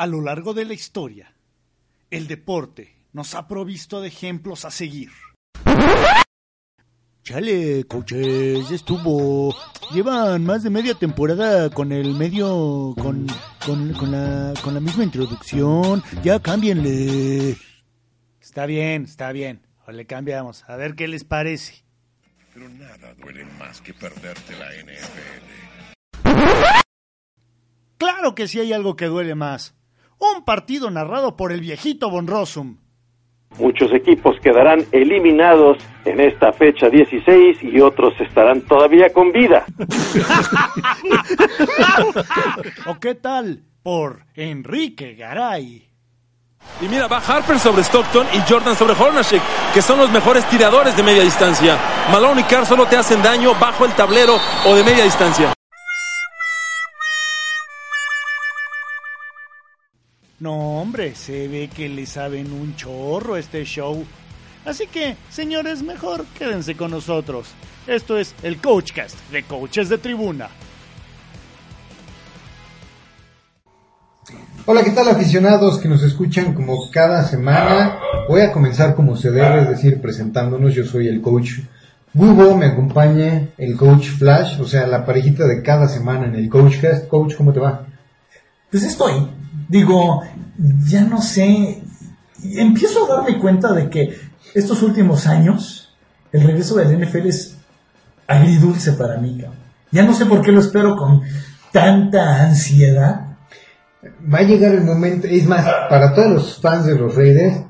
A lo largo de la historia, el deporte nos ha provisto de ejemplos a seguir. Chale, coaches, ya estuvo. Llevan más de media temporada con el medio. con. con, con la, con la misma introducción. Ya cámbienle. Está bien, está bien. O le cambiamos. A ver qué les parece. Pero nada duele más que perderte la NFL. Claro que sí hay algo que duele más. Un partido narrado por el viejito Von Rossum. Muchos equipos quedarán eliminados en esta fecha 16 y otros estarán todavía con vida. ¿O qué tal por Enrique Garay? Y mira, va Harper sobre Stockton y Jordan sobre Hornacek, que son los mejores tiradores de media distancia. Malone y Carr solo te hacen daño bajo el tablero o de media distancia. No, hombre, se ve que le saben un chorro este show. Así que, señores, mejor quédense con nosotros. Esto es el Coachcast de Coaches de Tribuna. Hola, ¿qué tal aficionados que nos escuchan como cada semana? Voy a comenzar como se debe, es decir, presentándonos. Yo soy el coach Hugo, me acompaña el coach Flash, o sea, la parejita de cada semana en el Coachcast. Coach, ¿cómo te va? Pues estoy. Digo, ya no sé. Empiezo a darme cuenta de que estos últimos años, el regreso del NFL es agridulce para mí. Ya no sé por qué lo espero con tanta ansiedad. Va a llegar el momento, es más, para todos los fans de los Raiders,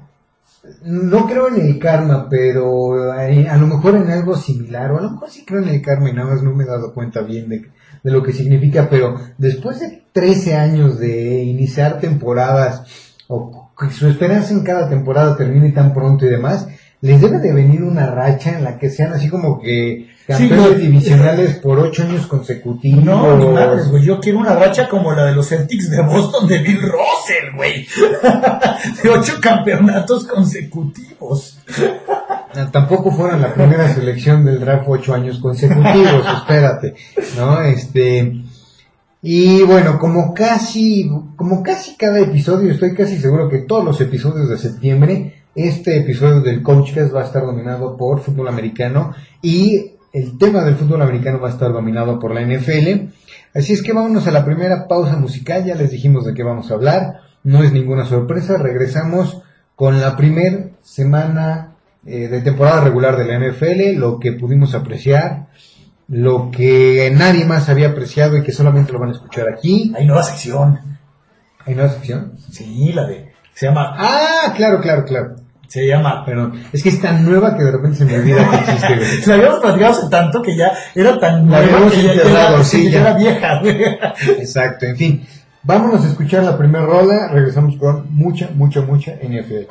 no creo en el karma, pero eh, a lo mejor en algo similar, o a lo mejor sí creo en el karma y nada más no me he dado cuenta bien de, de lo que significa, pero después de 13 años de iniciar temporadas, o que su esperanza en cada temporada termine tan pronto y demás, les debe de venir una racha en la que sean así como que campeones divisionales por 8 años consecutivos. No, ni madres, güey. Yo quiero una racha como la de los Celtics de Boston de Bill Russell, güey. de ocho campeonatos consecutivos. Tampoco fueron la primera selección del draft ocho años consecutivos, espérate, ¿no? Este, y bueno, como casi, como casi cada episodio, estoy casi seguro que todos los episodios de septiembre, este episodio del Coachcast va a estar dominado por fútbol americano y el tema del fútbol americano va a estar dominado por la NFL. Así es que vámonos a la primera pausa musical, ya les dijimos de qué vamos a hablar, no es ninguna sorpresa, regresamos con la primer semana eh, de temporada regular de la NFL, lo que pudimos apreciar, lo que nadie más había apreciado y que solamente lo van a escuchar aquí. Hay nueva sección. ¿Hay nueva sección? Sí, la de. Se llama. Ah, claro, claro, claro. Se llama. Perdón, es que es tan nueva que de repente se me olvida que existe, güey. La habíamos platicado hace tanto que ya era tan La nueva habíamos que ya, enterrado, ya- sí, que ya ya. era vieja, güey. Exacto, en fin. Vámonos a escuchar la primera rola, regresamos con mucha, mucha, mucha NFL.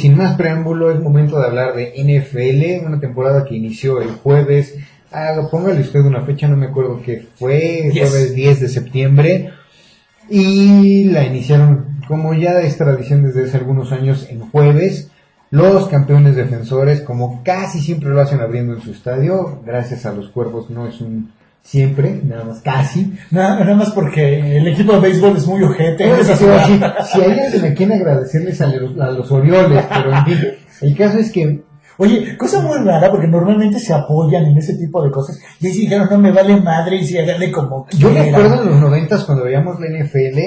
Sin más preámbulo es momento de hablar de NFL, una temporada que inició el jueves. Ah, póngale usted una fecha, no me acuerdo qué fue, jueves 10 de septiembre. Y la iniciaron, como ya es tradición desde hace algunos años, en jueves. Los campeones defensores, como casi siempre lo hacen abriendo en su estadio, gracias a los cuervos no es un siempre, nada más casi. Nada, nada más porque el equipo de béisbol es muy ojete. Bueno, si, si, si hay alguien me quiere agradecerles a los, a los Orioles, pero en fin, el caso es que Oye, cosa muy rara porque normalmente se apoyan en ese tipo de cosas. Y sí dijeron, no me vale madre y si háganle como yo me acuerdo en los noventas cuando veíamos la NFL,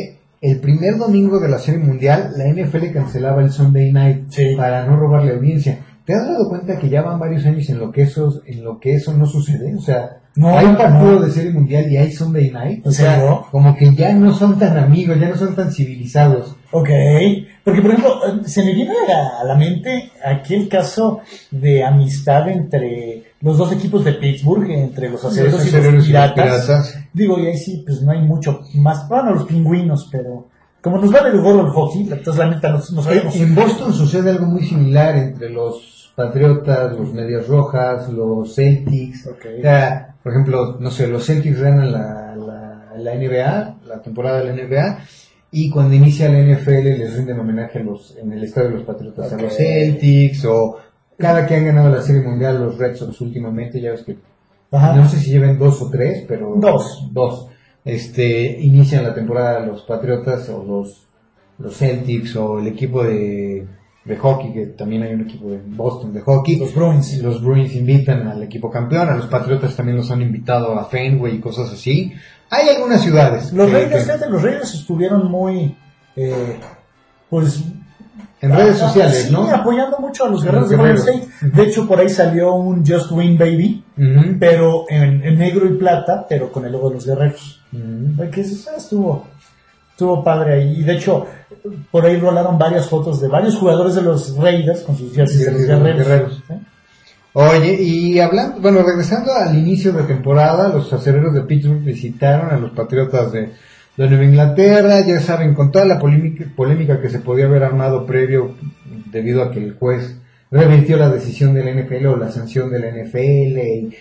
el primer domingo de la Serie Mundial, la NFL cancelaba el Sunday Night Sí. para no robarle audiencia. ¿Te has dado cuenta que ya van varios años en lo que eso, en lo que eso no sucede? O sea, No, hay un partido no. de Serie Mundial y hay Sunday Night. O ¿En sea, como que ya no son tan amigos, ya no son tan civilizados. Ok, porque por ejemplo, eh, se me viene a la, mente aquel caso de amistad entre los dos equipos de Pittsburgh, entre los acereros, y los y los piratas. Digo, y ahí sí, pues no hay mucho más, bueno, los pingüinos, pero como nos va de gorro el hockey, entonces la neta nos, nos sabemos. En Boston sucede algo muy similar entre los Patriotas, los Medias Rojas, los Celtics. Ok. O sea, por ejemplo, no sé, los Celtics ganan la, la, la NBA, la temporada de la NBA, y cuando inicia la NFL les rinden homenaje a los, en el estadio de los Patriotas a los Celtics, o cada que han ganado la Serie Mundial los Red Sox últimamente, ya ves que Ajá. no sé si lleven dos o tres, pero Dos. Dos. Este, inician la temporada los Patriotas o los, los Celtics o el equipo de, de hockey, que también hay un equipo de Boston de hockey. Los Bruins. Los Bruins invitan al equipo campeón, a los Patriotas también los han invitado a Fenway y cosas así. Hay algunas ciudades. Los que- Raiders, que- los Raiders estuvieron muy, eh, pues... en redes sociales, sí, ¿no? apoyando mucho a los guerreros de Golden. State. De hecho, por ahí salió un Just Win Baby, pero en, en negro y plata, pero con el logo de los guerreros. Ujú. Que eso estuvo, estuvo padre ahí. Y de hecho, por ahí rolaron varias fotos de varios jugadores de los Raiders con sus jerseys de los guerreros. guerreros. ¿Eh? Oye, y hablando, bueno, regresando al inicio de temporada, los acereros de Pittsburgh visitaron a los Patriotas de, de Nueva Inglaterra, ya saben, con toda la polémica, polémica que se podía haber armado previo debido a que el juez revirtió la decisión de la NFL o la sanción de la NFL y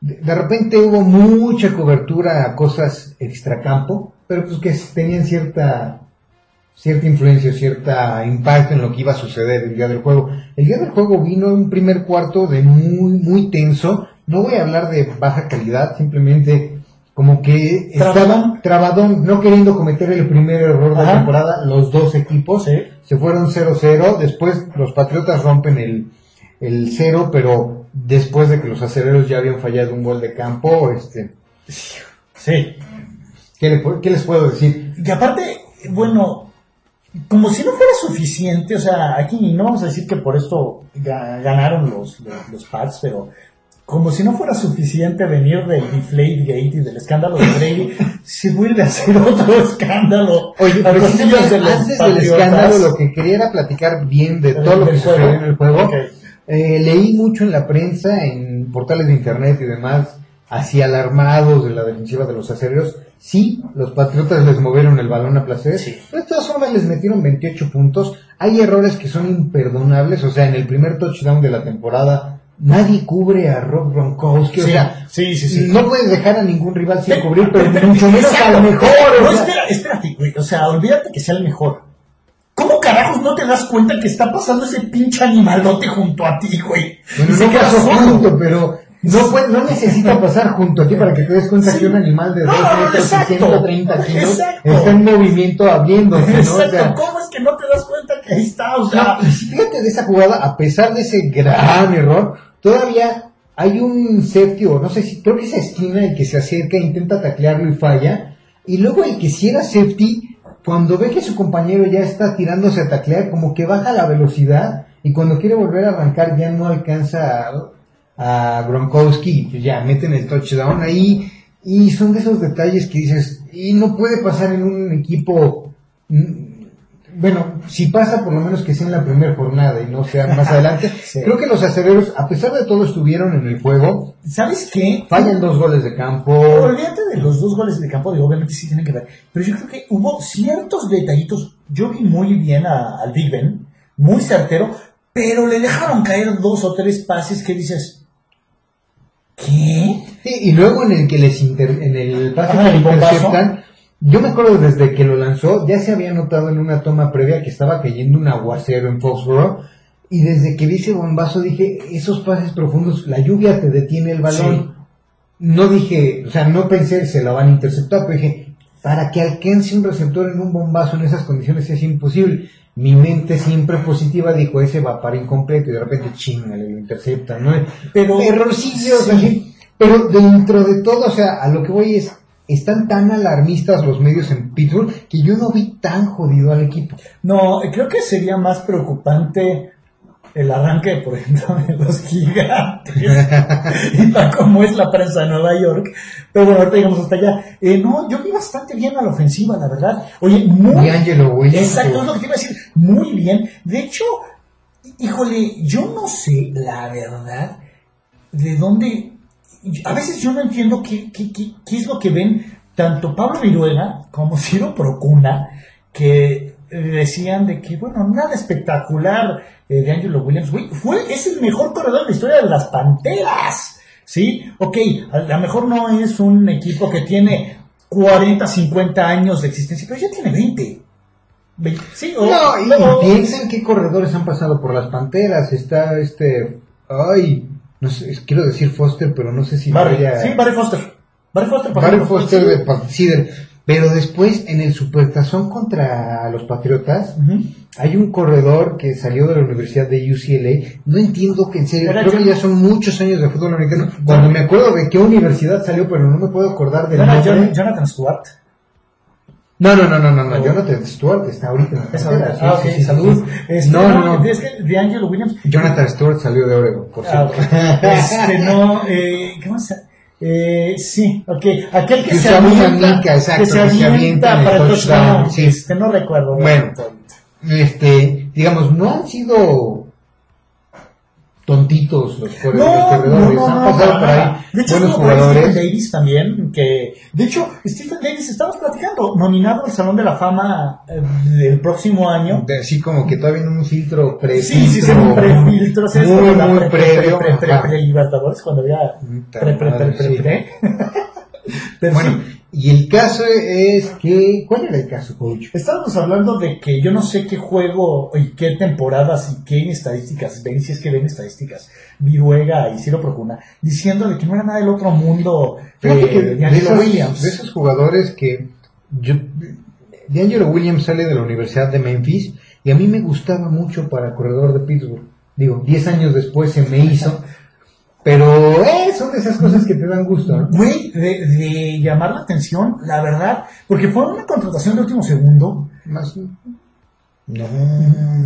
de, de repente hubo mucha cobertura a cosas extracampo, pero pues que tenían cierta cierta influencia, cierta impacto en lo que iba a suceder el día del juego. El día del juego vino un primer cuarto de muy, muy tenso. No voy a hablar de baja calidad, simplemente como que ¿Trabadón? estaban trabadón, no queriendo cometer el primer error de Ajá. temporada, los dos equipos Sí. se fueron 0-0, después los Patriotas rompen el, el cero, pero después de que los acereros ya habían fallado un gol de campo, este, Sí. ¿Qué, le pu- qué les puedo decir? Y aparte, bueno, como si no fuera suficiente, o sea, aquí no vamos a decir que por esto ga- ganaron los, los, los Pats, pero como si no fuera suficiente venir del Deflate Gate y del escándalo de Brady, se vuelve a hacer otro escándalo. Oye, precisamente de los antes del escándalo, lo que quería era platicar bien de todo lo que sucedió en el juego. Eh, leí mucho en la prensa, en portales de internet y demás, así alarmados de la defensiva de los acereros. Sí, los Patriotas les movieron el balón a placer, Sí. pero de todas formas les metieron 28 puntos. Hay errores que son imperdonables, o sea, en el primer touchdown de la temporada nadie cubre a Rob Gronkowski, o sea, sí, sí, sí. no puedes dejar a ningún rival sin Pero- cubrir, pero pero- mucho menos al mejor. No, o sea. espera, espérate, güey. O sea, olvídate que sea el mejor. ¿Cómo carajos no te das cuenta que está pasando ese pinche animalote junto a ti, güey? Bueno, no pasó junto, pero no, puede- no necesita pasar junto a ti para que te des cuenta Sí. que un animal de No, 2 no, no, metros y exacto. 130 kilos Exacto. está en movimiento abriéndose, ¿no? O Exacto, sea, ¿cómo es que no te das cuenta que ahí está? O sea, no, fíjate de esa jugada, a pesar de ese gran error, todavía hay un safety, o no sé si, creo que esa esquina el que se acerca, intenta taclearlo y falla, y luego el que si era safety, cuando ve que su compañero ya está tirándose a taclear, como que baja la velocidad, y cuando quiere volver a arrancar ya no alcanza a, a Gronkowski, y pues ya meten el touchdown ahí, y son de esos detalles que dices, y no puede pasar en un equipo, mm, bueno, si pasa por lo menos que sea en la primera jornada y no sea más adelante. Sí. Creo que los acereros, a pesar de todo, estuvieron en el juego, ¿sabes qué? fallan dos goles de campo. Olvídate de los dos goles de campo, digo, obviamente sí tienen que ver, pero yo creo que hubo ciertos detallitos. Yo vi muy bien a- al Big Ben, muy certero, pero le dejaron caer dos o tres pases que dices, ¿qué? Sí, y luego en el que les inter- en el pase Ajá, que interceptan, yo me acuerdo desde que lo lanzó, ya se había notado en una toma previa que estaba cayendo un aguacero en Foxborough, y desde que vi ese bombazo dije, esos pases profundos, la lluvia te detiene el balón. No dije, o sea, no pensé se la van a interceptar, pero dije, para que alcance un receptor en un bombazo en esas condiciones es imposible. Mi mente siempre positiva dijo, ese va para incompleto, y de repente, chinga, le interceptan, ¿no? Pero- errorcillos, sí. así. Pero dentro de todo, o sea, a lo que voy es, están tan alarmistas los medios en Pittsburgh que yo no vi tan jodido al equipo. No, creo que sería más preocupante el arranque, por ejemplo, de los gigantes y para cómo es la prensa de Nueva York. Pero bueno, ahorita llegamos hasta allá. Eh, no, yo vi bastante bien a la ofensiva, la verdad. Oye, muy... Angelo Williams. Exacto, es lo que te iba a decir. Muy bien. De hecho, híjole, yo no sé, la verdad, de dónde... A veces yo no entiendo qué, qué, qué, qué es lo que ven tanto Pablo Viruega como Ciro Procuna, que decían de que, bueno, nada espectacular eh, de Angelo Williams. Fue, es el mejor corredor de la historia de las Panteras. ¿Sí? Ok, a lo mejor no es un equipo que tiene 40, 50 años de existencia, pero ya tiene 20. Ve- Sí, o, No, y, piensen qué corredores han pasado por las panteras. Está este. Ay, no sé, quiero decir Foster, pero no sé si Barry, vaya- sí, Barry Foster. Barry Foster, Barry Foster sí. de Cider. Pero después, en el Supertazón contra los Patriotas, hay un corredor que salió de la Universidad de UCLA. No entiendo que en serio, creo que ya son muchos años de fútbol americano. Cuando me acuerdo de qué universidad salió, pero no me puedo acordar del nombre. Jon- Jonathan Stewart. No, no, no, no, no, no. Jonathan Stewart está ahorita en la Es sí, Ah, sí, ok, sí, salud. Este, No, no, no. Es que de Angelo Williams. Jonathan Stewart salió de Oregon, por Ah, cierto. ok. Este, no, eh, ¿qué más? Eh, sí, ok. Aquel que, Que se una avienta, mica, exacto, que se que se avienta avienta para el touchdown, touchdown. sí. Este, no recuerdo. Bueno. Este, digamos, no han sido tontitos los corredores. No, los corredores. no, han no, pasado para por nada. ahí De hecho, buenos ahí Stephen jugadores. Davis también, que, de hecho, Stephen Davis, estamos platicando, nominado al Salón de la Fama eh, del próximo año. De- Así como que todavía en un filtro pre Sí, sí, sí, un prefiltro, muy, pre- pre- previo. pre- pre- pre- Libertadores, cuando había pre, pre, pre, pre, pre. Bueno, y el caso es que, ¿cuál era el caso, coach? estábamos hablando de que yo no sé qué juego y qué temporadas y qué estadísticas ven, si es que ven estadísticas, Viruega y Ciro Procuna, diciendo de que no era nada del otro mundo Fíjate eh, que de de, Angelo esos, Williams. de esos jugadores que yo, D'Angelo Williams sale de la Universidad de Memphis y a mí me gustaba mucho para corredor de Pittsburgh. Digo, 10 años después se me hizo. Pero eh, son de esas cosas que te dan gusto, ¿no? Güey, de, de llamar la atención, la verdad, porque fue una contratación de último segundo. Más, no,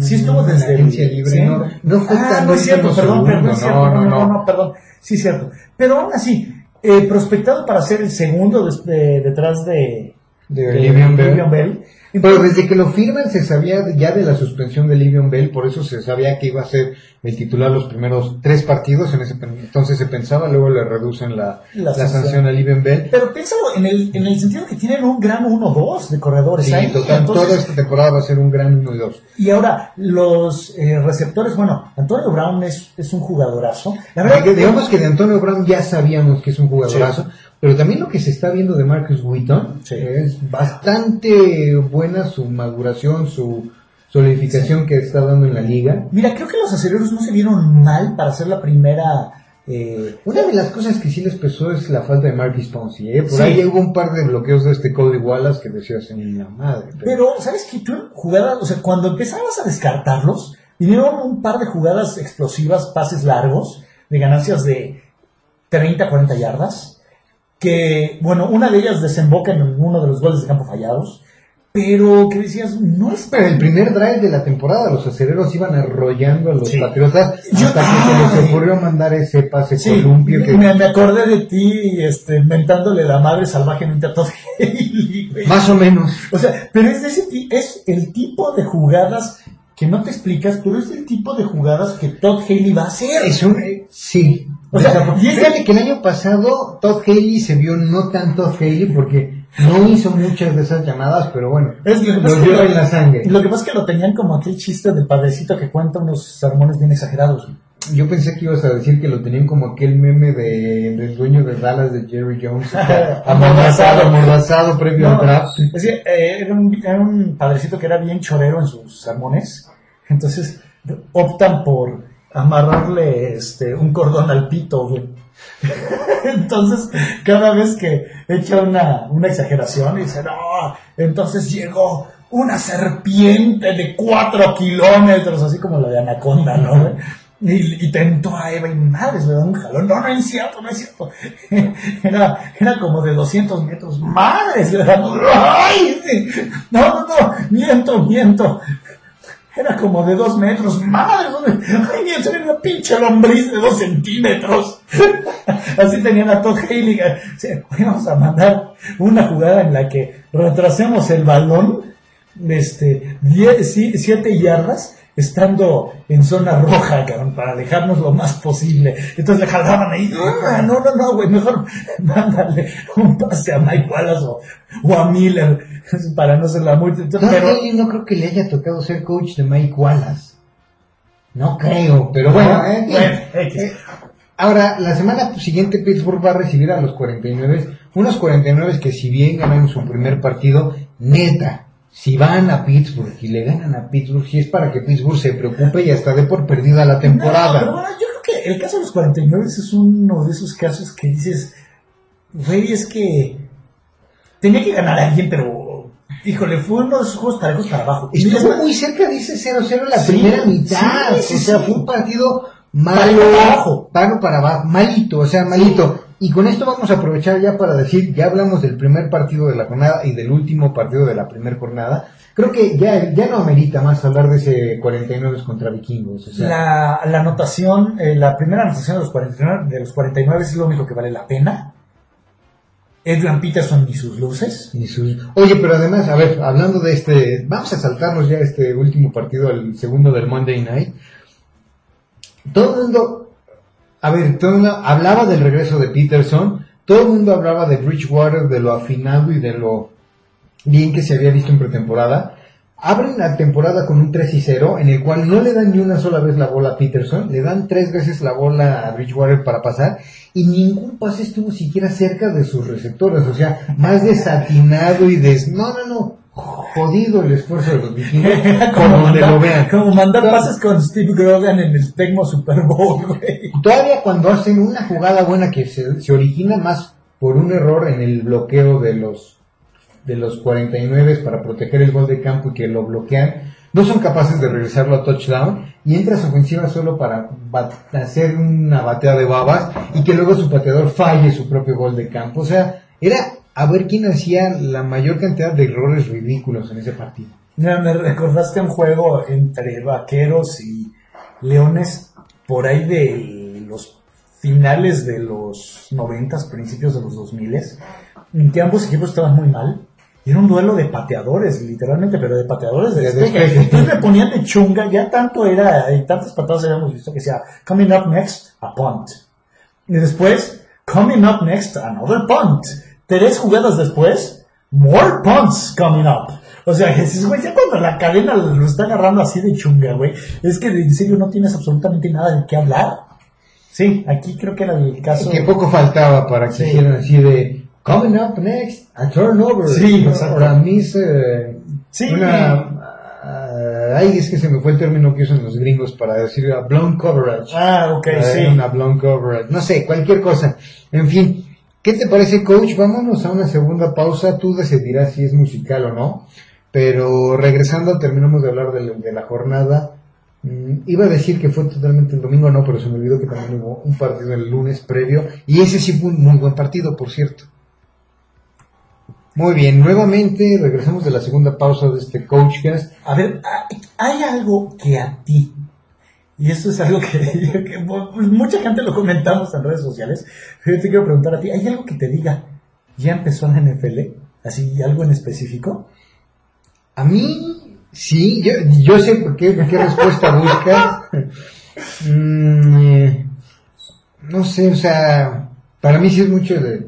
Sí estuvo desde agencia libre, sí. no, no fue ah, tan no es cierto, perdón, perdón, segundo, es cierto, no, no, no, perdón, sí es cierto. Pero aún así, eh, prospectado para ser el segundo de- detrás de, De Bell. Bell. Pero desde que lo firman se sabía ya de la suspensión de Livion Bell, por eso se sabía que iba a ser el titular los primeros tres partidos, en ese entonces se pensaba, luego le reducen la, La la, sanción. a Livion Bell. Pero piénsalo en el, en el sentido que tienen un gran 1-2 de corredores. Sí, ahí. total, Entonces, toda esta temporada va a ser un gran 1 y 2. Y ahora, los eh, receptores, bueno, Antonio Brown es, es un jugadorazo. La verdad, digamos que de Antonio Brown ya sabíamos que es un jugadorazo, pero también lo que se está viendo de Marcus Wheaton Sí. es bastante buena su maduración, su solidificación que está dando en la liga. Mira, creo que los aceleros no se vieron mal para ser la primera. eh, Una de las cosas que sí les pesó es la falta de Marquis Ponzi, ¿eh? Por Sí. ahí hubo un par de bloqueos de este Cody Wallace que decías en la madre. Pero, ¿sabes qué? Tú jugadas, o sea, cuando empezabas a descartarlos, vinieron un par de jugadas explosivas, pases largos, de ganancias de 30, 40 yardas, que, bueno, una de ellas desemboca en uno de los goles de campo fallados, pero que decías, no es Pero el primer drive de la temporada, los acereros iban arrollando a los Sí. patriotas Yo- hasta que se les ocurrió mandar ese pase Sí, columpio que me, me acordé de ti, este, mentándole la madre salvajemente a Todd Haley, más o menos. O sea, pero es, de ese es el tipo de jugadas que no te explicas, pero es el tipo de jugadas que Todd Haley va a hacer. Es un, sí. O sea, y es- que el año pasado Todd Haley se vio no tan Todd Haley porque No hizo muchas de esas llamadas, pero bueno, Es lo que pasa lo que en la sangre. Lo que pasa es que lo tenían como aquel chiste del padrecito que cuenta unos sermones bien exagerados. Yo pensé que ibas a decir que lo tenían como aquel meme de, del dueño de Dallas de Jerry Jones, amordazado, amordazado previo al No, draft. es eh, era, un, era un padrecito que era bien chorero en sus sermones. Entonces optan por amarrarle este un cordón al pito. Entonces, cada vez que echa una, una exageración y dice, no, entonces llegó una serpiente de cuatro kilómetros, así como la de Anaconda, ¿no? Y, y tentó a Eva y madres, le da un jalón. No, no es cierto, no es cierto. Era, era como de 200 metros. Madres, le da. ¡Ay! No, no, no, miento, miento. Era como de dos metros. Madre, ay, se ve una pinche lombriz de dos centímetros. Así tenían a Todd Haley. Vamos a mandar una jugada en la que retrasemos el balón, este, 10, sí, siete yardas, estando en zona roja, cabrón, para alejarnos lo más posible. Entonces le jalaban ahí, "Ah, no, no, no, güey, mejor mándale un pase a Mike Wallace o, o a Miller, para no ser la muerte. Entonces, pero, no creo que le haya tocado ser coach de Mike Wallace. No creo, pero bueno. eh, Bueno, X. eh, ahora, la semana siguiente Pittsburgh va a recibir a los 49, unos 49 que si bien ganaron su primer partido, neta, si van a Pittsburgh y le ganan a Pittsburgh, si es para que Pittsburgh se preocupe y hasta dé por perdida la No, pero temporada. bueno, yo creo que el caso de los 49 es uno de esos casos que dices, güey, es que tenía que ganar a alguien, pero, híjole, fue uno de esos juegos parejos para abajo. Y Estuvo muy cerca de ese 0-0 la Sí, primera mitad. sí, sí, o sea, sí. fue un partido malo, para abajo. paro para abajo, malito, o sea, malito. Y con esto vamos a aprovechar ya para decir, ya hablamos del primer partido de la jornada y del último partido de la primera jornada. Creo que ya, ya no amerita más hablar de ese 49 contra vikingos. O sea, la, la anotación, eh, la primera anotación de los, 49, de los 49 es lo único que vale la pena. Edwin Peterson y sus luces. y sus- Oye, pero además, a ver, hablando de este, vamos a saltarnos ya este último partido, el segundo del Monday Night. Todo el mundo, a ver, mundo hablaba del regreso de Peterson, todo el mundo hablaba de Bridgewater, de lo afinado y de lo bien que se había visto en pretemporada. Abren la temporada con un 3 y 0, en el cual no le dan ni una sola vez la bola a Peterson, le dan tres veces la bola a Bridgewater para pasar, y ningún pase estuvo siquiera cerca de sus receptores, o sea, más desatinado y des... No, no, no, jodido el esfuerzo de los vikingos, por como donde lo mandar, vean. como mandar pases con Steve Grogan en el Tecmo Super Bowl, güey. Todavía cuando hacen una jugada buena que se, se origina más por un error en el bloqueo de los de los 49 para proteger el gol de campo y que lo bloquean, no son capaces de regresarlo a touchdown y entra a su ofensiva solo para hacer una batea de babas y que luego su pateador falle su propio gol de campo. O sea, era a ver quién hacía la mayor cantidad de errores ridículos en ese partido. Mira, me recordaste un juego entre vaqueros y leones por ahí de los finales de los noventas, principios de los dos miles, en que ambos equipos estaban muy mal. Y era un duelo de pateadores, literalmente, pero de pateadores de De despeje. despeje. Entonces me ponían de chunga, ya tanto era, y tantas patadas habíamos visto que sea coming up next, a punt. Y después, coming up next, another punt. Tres jugadas después, more punts coming up. O sea, dices, güey, ya cuando la cadena lo está agarrando así de chunga, güey, es que en serio no tienes absolutamente nada de qué hablar. Sí, aquí creo que era el caso. Que poco faltaba para que Sí. hicieran así de coming up next, a turnover. Sí, ¿no? O a miss, eh, Sí. una, ah, ay, es que se me fue el término que usan los gringos para decir a blown coverage. Ah, ok, sí. Una blown coverage. No sé, cualquier cosa. En fin, ¿qué te parece, coach? Vámonos a una segunda pausa. Tú decidirás si es musical o no. Pero regresando, terminamos de hablar de, la jornada. Mm, iba a decir que fue totalmente el domingo, no, pero se me olvidó que también hubo un partido el lunes previo. Y ese sí fue un muy buen partido, por cierto. Muy bien, nuevamente regresamos de la segunda pausa de este Coachcast. A ver, hay algo que a ti, y esto es algo que, pues, mucha gente lo comentamos en redes sociales, yo te quiero preguntar a ti, ¿hay algo que te diga, ya empezó la NFL? Así, algo en específico. A mí, sí, yo, yo sé por qué, qué respuesta busca. Mm, eh, no sé, o sea, para mí sí es mucho de,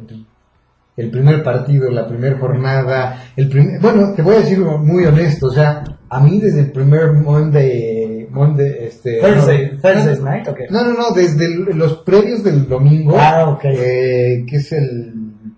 el primer partido, la primera jornada, el primer, bueno, te voy a decir muy honesto, o sea, a mí desde el primer Monday, Monday, este, Thursday, no, Thursday night, no, no, no, desde el- los previos del domingo, Ah, ok. eh, que es el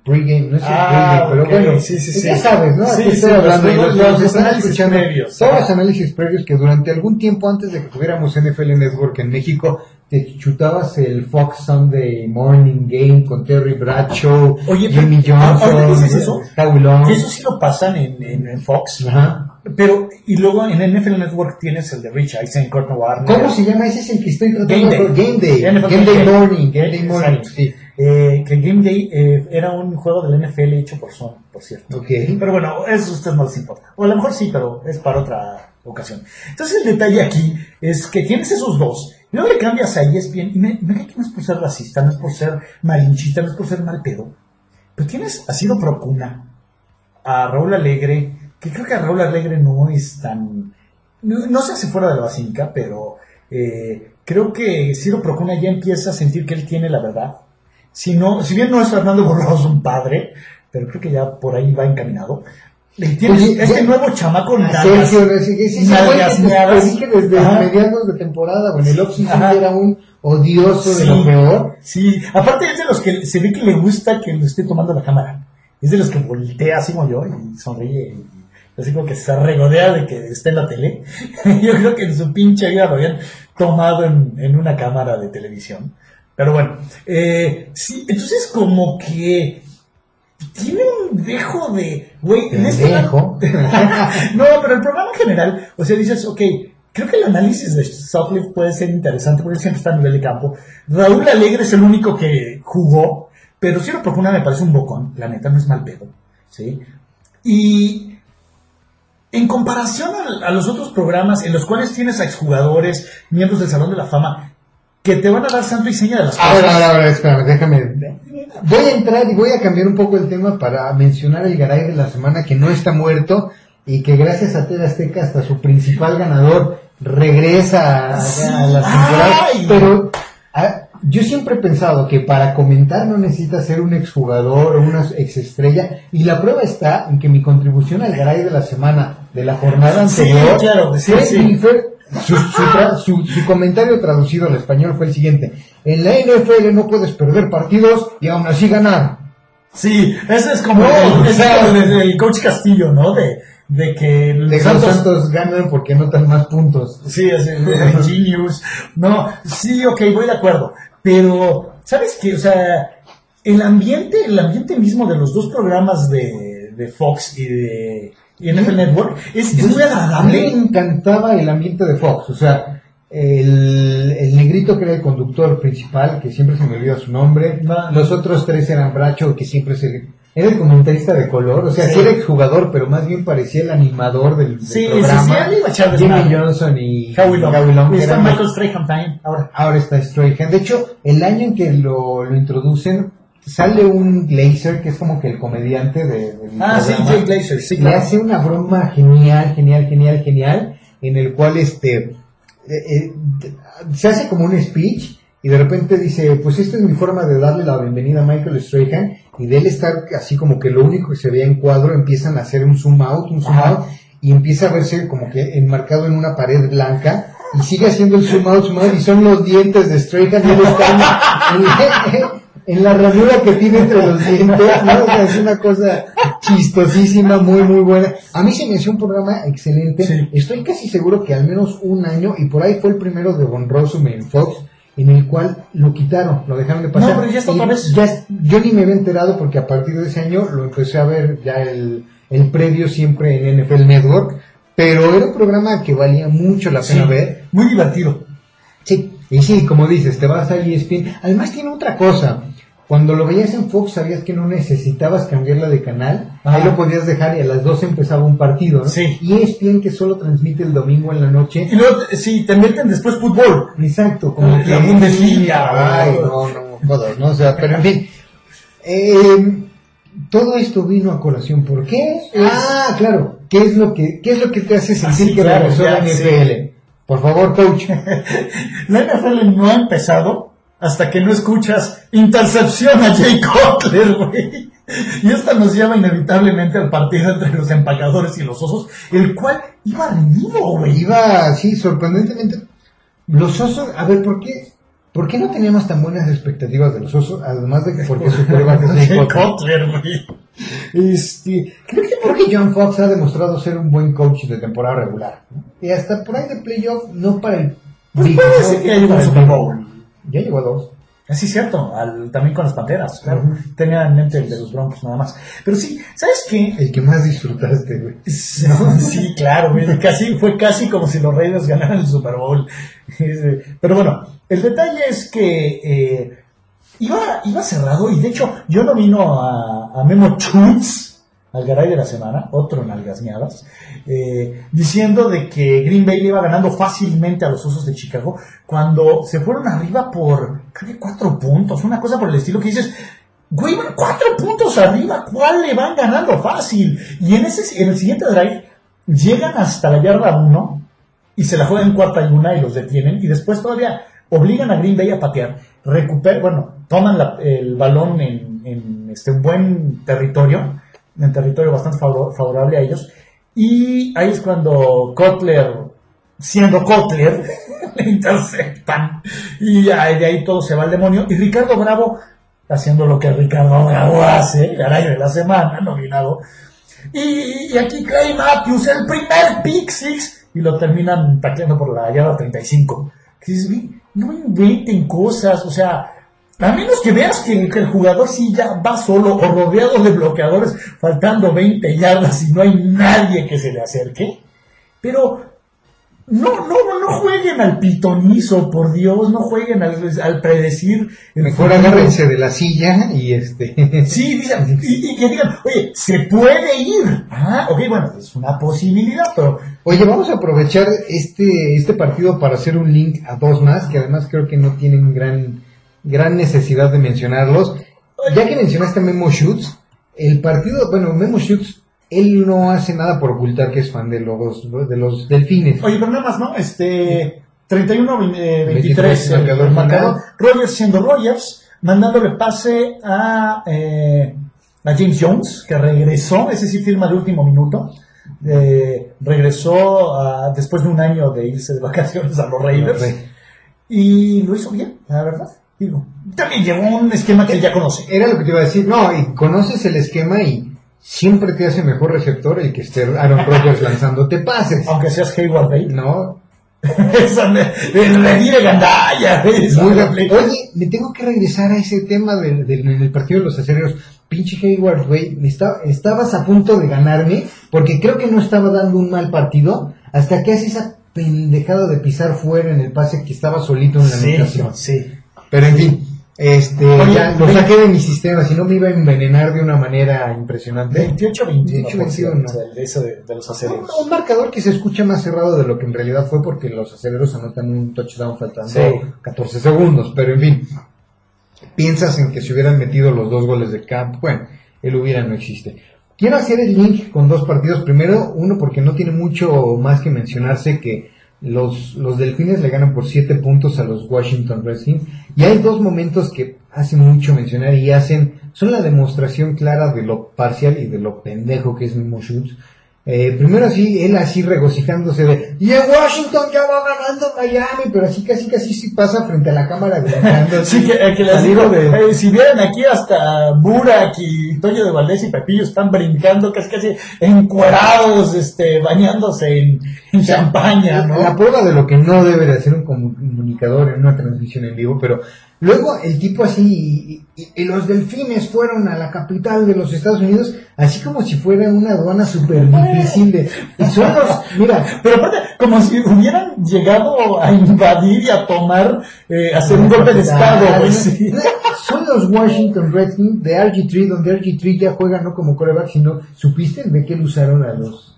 pregame, no es el Ah, pregame, ok, pero bueno, sí, sí, sí. ya sabes, ¿no? Sí, Aquí sí, estoy hablando y los- los, los análisis escuchando, previos. todos los análisis previos que durante algún tiempo antes de que tuviéramos NFL Network en México, te chutabas el Fox Sunday Morning Game con Terry Bradshaw, Oye, Jimmy pero- ¿ahorita Johnson, dices eso? Eso sí lo pasan en, en, en Fox. Ajá. Pero, y luego en NFL Network tienes el de Rich Eisen, Kurt Warner. ¿Cómo se llama? Ese es el que estoy tratando Game Day. Game Day. NFL Game Day Game. Morning. Game Day Morning. Exacto. Sí. Eh, que Game Day eh, era un juego del NFL hecho por Sony, por cierto. Ok. Pero bueno, eso a ustedes no les importa. O a lo mejor sí, pero es para otra ocasión. Entonces el detalle aquí es que tienes esos dos. Luego le cambias a ESPN. Y me, que no es por ser racista, no es por ser malinchista, no es por ser mal pedo. Pero tienes a Ciro Procuna, a Raúl Alegre, que creo que a Raúl Alegre no es tan... No, no se hace fuera de la basílica, pero eh, creo que Ciro Procuna ya empieza a sentir que él tiene la verdad. Si, no, si bien no es Fernando Burgos un padre, pero creo que ya por ahí va encaminado. Oye, este ya- nuevo chamaco Ah, nalgas- Sergio, nalgas que meadas. te dije desde Ajá. mediados de temporada, bueno, el Ajá. era un odioso de Sí. lo peor. Sí, aparte es de los que se ve que le gusta que lo esté tomando la cámara. Es de los que voltea así como yo y sonríe y así como que se regodea de que esté en la tele. yo creo que en su pinche vida lo habían tomado en, en una cámara de televisión. Pero bueno, eh, sí, entonces como que tiene un dejo de, güey, en este Dejo. no, pero el programa en general, o sea, dices, ok, creo que el análisis de Sutcliffe puede ser interesante porque él siempre está a nivel de campo. Raúl Alegre es el único que jugó, pero Ciro Procuna me parece un bocón, la neta, no es mal pedo, ¿sí? Y en comparación a, a los otros programas en los cuales tienes a exjugadores, miembros del Salón de la Fama, que te van a dar santo y seña de las cosas. Ahora, ahora, ahora, espérame, déjame. Voy a entrar y voy a cambiar un poco el tema para mencionar el Garay de la semana que no está muerto y que gracias a TV Azteca hasta su principal ganador regresa a, la temporada. Pero ah, yo siempre he pensado que para comentar no necesitas ser un exjugador o una exestrella y la prueba está en que mi contribución al Garay de la semana de la jornada Sí, anterior claro, sí, fue- su, su tra- su- su comentario traducido al español fue el siguiente. En la NFL no puedes perder partidos y aún así ganar. Sí, ese es como, No, el, ese coach Castillo, ¿no? De, de que los De los Santos ganan porque anotan más puntos. Sí, es el, el Genius. No, sí, ok, voy de acuerdo. Pero, ¿sabes qué? O sea, el ambiente, el ambiente mismo de los dos programas de, de Fox y de NFL Network es, es muy A mí me agradable. encantaba el ambiente de Fox, o sea, el, el negrito que era el conductor principal, que siempre se me olvida su nombre, No. los otros tres eran Bracho, que siempre se... Era el comentarista de color, o sea, sí, Sí. era exjugador, pero más bien parecía el animador del, del Sí, sí, programa. sí, echar Jimmy. Johnson y Howie Long. que Y está Michael Strahan también, ahora. Ahora está Strahan. De hecho, el año en que lo, lo introducen, sale un Glazer, que es como que el comediante de, Ah, sí. Jay Glazer, sí, le hace una broma genial, genial, genial, genial, en el cual este eh, eh, se hace como un speech y de repente dice, pues esta es mi forma de darle la bienvenida a Michael Strahan y de él estar así como que lo único que se veía en cuadro empiezan a hacer un zoom out, un zoom Ajá. out y empieza a verse como que enmarcado en una pared blanca y sigue haciendo el zoom out, zoom out y son los dientes de Strahan y él está en, en- en la ranura que tiene entre los dientes, ¿no? O sea, es una cosa chistosísima, muy, muy buena. A mí se me hizo un programa excelente. Sí. Estoy casi seguro que al menos un año, y por ahí fue el primero de Von Rossum en Fox, en el cual lo quitaron, lo dejaron de pasar. No, pero ya está otra vez. ya es- yo ni me había enterado porque a partir de ese año lo empecé a ver ya el, el previo siempre en NFL Network, pero era un programa que valía mucho la pena Sí, ver. muy divertido. Sí, y sí, como dices, te vas a ESPN. Además tiene otra cosa. Cuando lo veías en Fox sabías que no necesitabas cambiarla de canal. Ah. Ahí lo podías dejar y a las 12 empezaba un partido, ¿no? Sí. Y ESPN que solo transmite el domingo en la noche. Y luego, sí, te meten después fútbol. Exacto, como La que... Bundesliga. Ay, no, no, jodas, ¿no? O sea, pero en fin. Eh, todo esto vino a colación. ¿Por qué? Ah, claro. ¿Qué es lo que, qué es lo que te hace sentir sí, que claro, la sí. NFL? Por favor, coach. La NFL no ha empezado hasta que no escuchas intercepción a Jay Cutler, güey. Y esta nos lleva inevitablemente al partido entre los empacadores y los osos, el cual iba reñido, güey. Iba, sí, sorprendentemente. Los osos, a ver, ¿por qué? ¿Por qué no teníamos tan buenas expectativas de los osos? Además de que porque su coreback es Jay Cutler. Güey. Este, creo que, creo que John Fox ha demostrado ser un buen coach de temporada regular. ¿no? Y hasta por ahí de playoff, no para el... Pues que ya llegó al Super Bowl. Ya llegó a dos. Así es cierto, al- también con las panteras, claro. Tenía en mente el de los broncos nada más. Pero sí, ¿sabes qué? El que más disfrutaste, güey. Sí, claro, güey, casi, fue casi como si los Raiders ganaran el Super Bowl. Pero bueno, el detalle es que eh, iba, iba cerrado y de hecho yo nomino a, a Memo Chutz al garay de la semana, otro en algasmeadas, eh, diciendo de que Green Bay le iba ganando fácilmente a los Osos de Chicago cuando se fueron arriba por, creo que cuatro puntos, una cosa por el estilo que dices, Güey, van cuatro puntos arriba, ¿cuál le van ganando fácil? Y en ese, en el siguiente drive, llegan hasta la yarda 1 y se la juegan cuarta y una y los detienen y después todavía obligan a Green Bay a patear, recuperan, bueno, toman el balón en, en este buen territorio, en territorio bastante favor- favorable a ellos, y ahí es cuando Kotler, siendo Kotler, le interceptan y de ahí todo se va al demonio y Ricardo Bravo haciendo lo que Ricardo Bravo hace, garay de la semana, nominado. Y, y aquí Clay Matthews, el primer pick six, y lo terminan tacleando por la yarda 35. Que dices, "Güey, no inventen cosas, o sea, a menos que veas que, el jugador sí ya va solo o rodeado de bloqueadores, faltando 20 yardas y no hay nadie que se le acerque. Pero no, no, no jueguen al pitonizo, por Dios, no jueguen al, al predecir. el Mejor futuro. agárrense de la silla y este... Sí, digan, y, y que digan, oye, se puede ir. Ah, ok, bueno, es una posibilidad, pero Oye, vamos a aprovechar este, este partido para hacer un link a dos más, que además creo que no tienen gran, gran necesidad de mencionarlos. Ya que mencionaste a Memo Schutz, el partido, bueno, Memo Schutz, él no hace nada por ocultar que es fan de los, de los delfines. Oye, pero nada más, ¿no? Este, 31 eh, 23, 23, el marcador. Rogers siendo Rogers, mandándole pase a, eh, a James Jones, que regresó, ese sí firma de último minuto. Eh, regresó a- después de un año de irse de vacaciones a los Raiders. Y lo hizo bien, la verdad. Digo, también llevó un esquema que él ya conoce. Era lo que te iba a decir, no, y conoces el esquema y siempre te hace mejor receptor el que esté Aaron Rodgers lanzándote pases. Aunque seas Hayward Bay. No, Esa me, di de Muy aplica. Oye, me tengo que regresar a ese tema del, del, del partido de los acereros. Pinche Hayward, me esta- estabas a punto de ganarme porque creo que no estaba dando un mal partido hasta que hace esa pendejada de pisar fuera en el pase que estaba solito en la Sí, anotación. sí. Pero en fin, este, Oye, ya lo saqué de mi sistema, si no me iba a envenenar de una manera impresionante. 28 21 28, por cierto, 21. de, eso de, de los Un, acereros. un marcador que se escucha más cerrado de lo que en realidad fue porque los aceleros anotan un touchdown faltando Sí. 14 segundos, pero en fin, piensas en que si hubieran metido los dos goles de Camp, bueno, el hubiera no existe. Quiero hacer el link con dos partidos. Primero, uno porque no tiene mucho más que mencionarse que los, los delfines le ganan por 7 puntos a los Washington Redskins. Y hay dos momentos que hace mucho mencionar y hacen, son la demostración clara de lo parcial y de lo pendejo que es Mimo Schutz. Eh, primero así, él así regocijándose de, y en Washington ya va ganando Miami, pero así casi casi sí pasa frente a la cámara gritando. Sí, que, eh, que les Salido digo, de- eh, si vieran aquí hasta Burak y Toño de Valdés y Pepillo están brincando casi casi encuerados, este, bañándose en, en champaña, ¿no? La prueba de lo que no debe de hacer un comu- comunicador en una transmisión en vivo, pero luego el tipo así, y, y- y los delfines fueron a la capital de los Estados Unidos, así como si fuera una aduana súper difícil de, y son los, mira, Pero aparte, como si hubieran llegado a invadir y a tomar, eh, hacer un golpe de estado, pues sí. Son los Washington Redskins de RG3, donde RG3 ya juega no como coreback, sino, ¿supiste de qué lo usaron a los?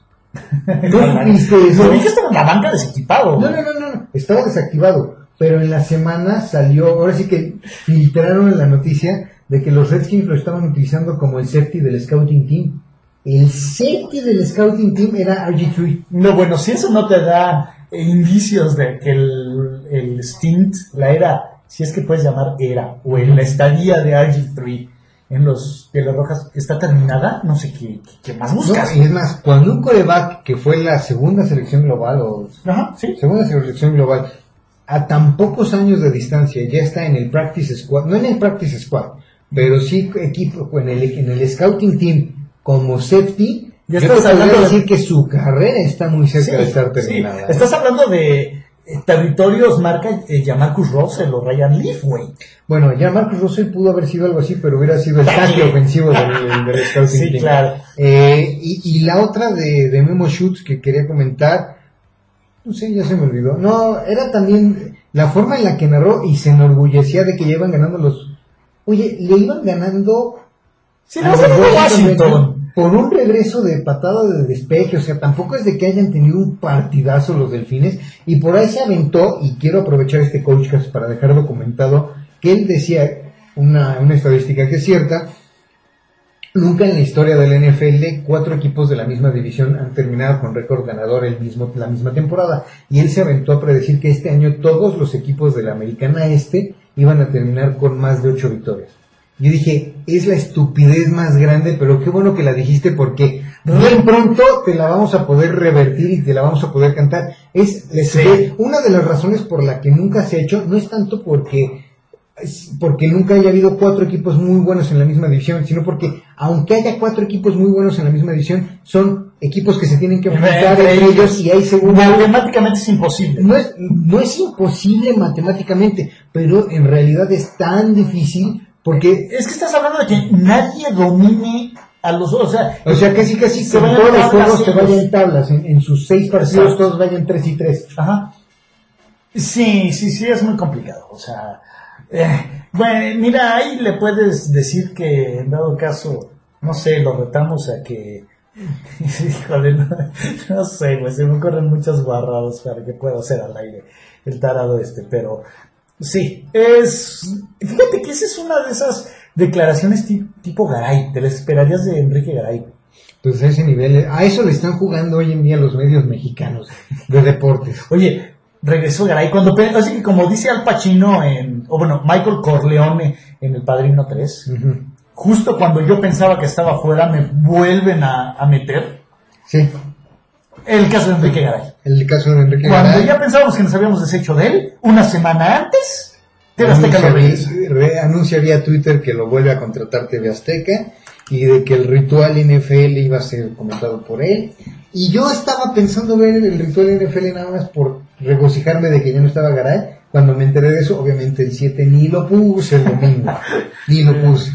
¿No supiste eso? Lo vi que estaba en la banca desequipado. No, no, no, no, no, estaba desactivado. Pero en la semana salió, ahora sí que filtraron la noticia de que los Redskins lo estaban utilizando como el safety del scouting team. El safety del scouting team era RG3. No, bueno, si eso no te da indicios de que el, el stint, la era, si es que puedes llamar era, o en la estadía de RG3 en los Pieles Rojas está terminada, no sé qué, qué- qué más No, buscas. y es más, cuando un coreback que fue la segunda selección global o Ajá, sí. segunda selección global a tan pocos años de distancia ya está en el practice squad, no en el practice squad, pero sí equipo en el en el scouting team como safety, Ya yo estás hablando de- decir que su carrera está muy cerca de estar terminada. Estás hablando de eh, territorios marca eh, Jamarcus Russell o Ryan Leaf, güey. Bueno, ya Marcus Russell pudo haber sido algo así, pero hubiera sido el tackle ofensivo del, del scouting Sí, team. claro. Eh, y, y la otra de, de Memo Schutz que quería comentar, no sé, ya se me olvidó. No, era también la forma en la que narró y se enorgullecía de que ya iban ganando los... Oye, le iban ganando no Washington. por un regreso de patada de despeje, o sea, tampoco es de que hayan tenido un partidazo los delfines, y por ahí se aventó, y quiero aprovechar este coachcast para dejar documentado, que él decía una, una estadística que es cierta, nunca en la historia del NFL cuatro equipos de la misma división han terminado con récord ganador el mismo, la misma temporada, y él se aventó a predecir que este año todos los equipos de la Americana Este iban a terminar con más de ocho victorias. Yo dije, es la estupidez más grande, pero qué bueno que la dijiste porque bien pronto te la vamos a poder revertir y te la vamos a poder cantar. Es la estupidez. una de las razones por la que nunca se ha hecho, no es tanto porque porque nunca haya habido cuatro equipos muy buenos en la misma división, sino porque aunque haya cuatro equipos muy buenos en la misma división, son equipos que se tienen que enfrentar Entre entre ellos. y hay segundo Matemáticamente es imposible. no es, no es imposible matemáticamente, pero en realidad es tan difícil porque, Es que estás hablando de que nadie domine a los o sea, o sea, casi casi Se vayan todos los juegos te vayan tablas, en, en sus seis partidos todos vayan tres y tres. Ajá. Sí, sí, sí, es muy complicado. O sea, eh, bueno, mira, ahí le puedes decir que en dado caso, no sé, lo retamos a que. Híjole, no, no sé, güey, se me ocurren muchas guarradas para que pueda hacer al aire el tarado este, pero sí, es. Fíjate que esa es una de esas declaraciones ti- tipo Garay, te las esperarías de Enrique Garay. Pues a ese nivel, a eso le están jugando hoy en día los medios mexicanos de deportes. Oye, regresó Garay cuando así que como dice Al Pacino en o bueno, Michael Corleone en El Padrino 3, Ujú. justo cuando yo pensaba que estaba fuera me vuelven a, a meter Sí, el caso de Enrique Garay. el caso de Enrique Cuando Garay. ya pensábamos que nos habíamos deshecho de él, una semana antes, TV Azteca lo anuncia, re- anuncia vía Twitter que lo vuelve a contratar TV Azteca y de que el ritual NFL iba a ser comentado por él. Y yo estaba pensando ver el ritual NFL nada más por regocijarme de que ya no estaba Garay. Cuando me enteré de eso, obviamente el 7 ni lo puse el domingo. ni lo puse.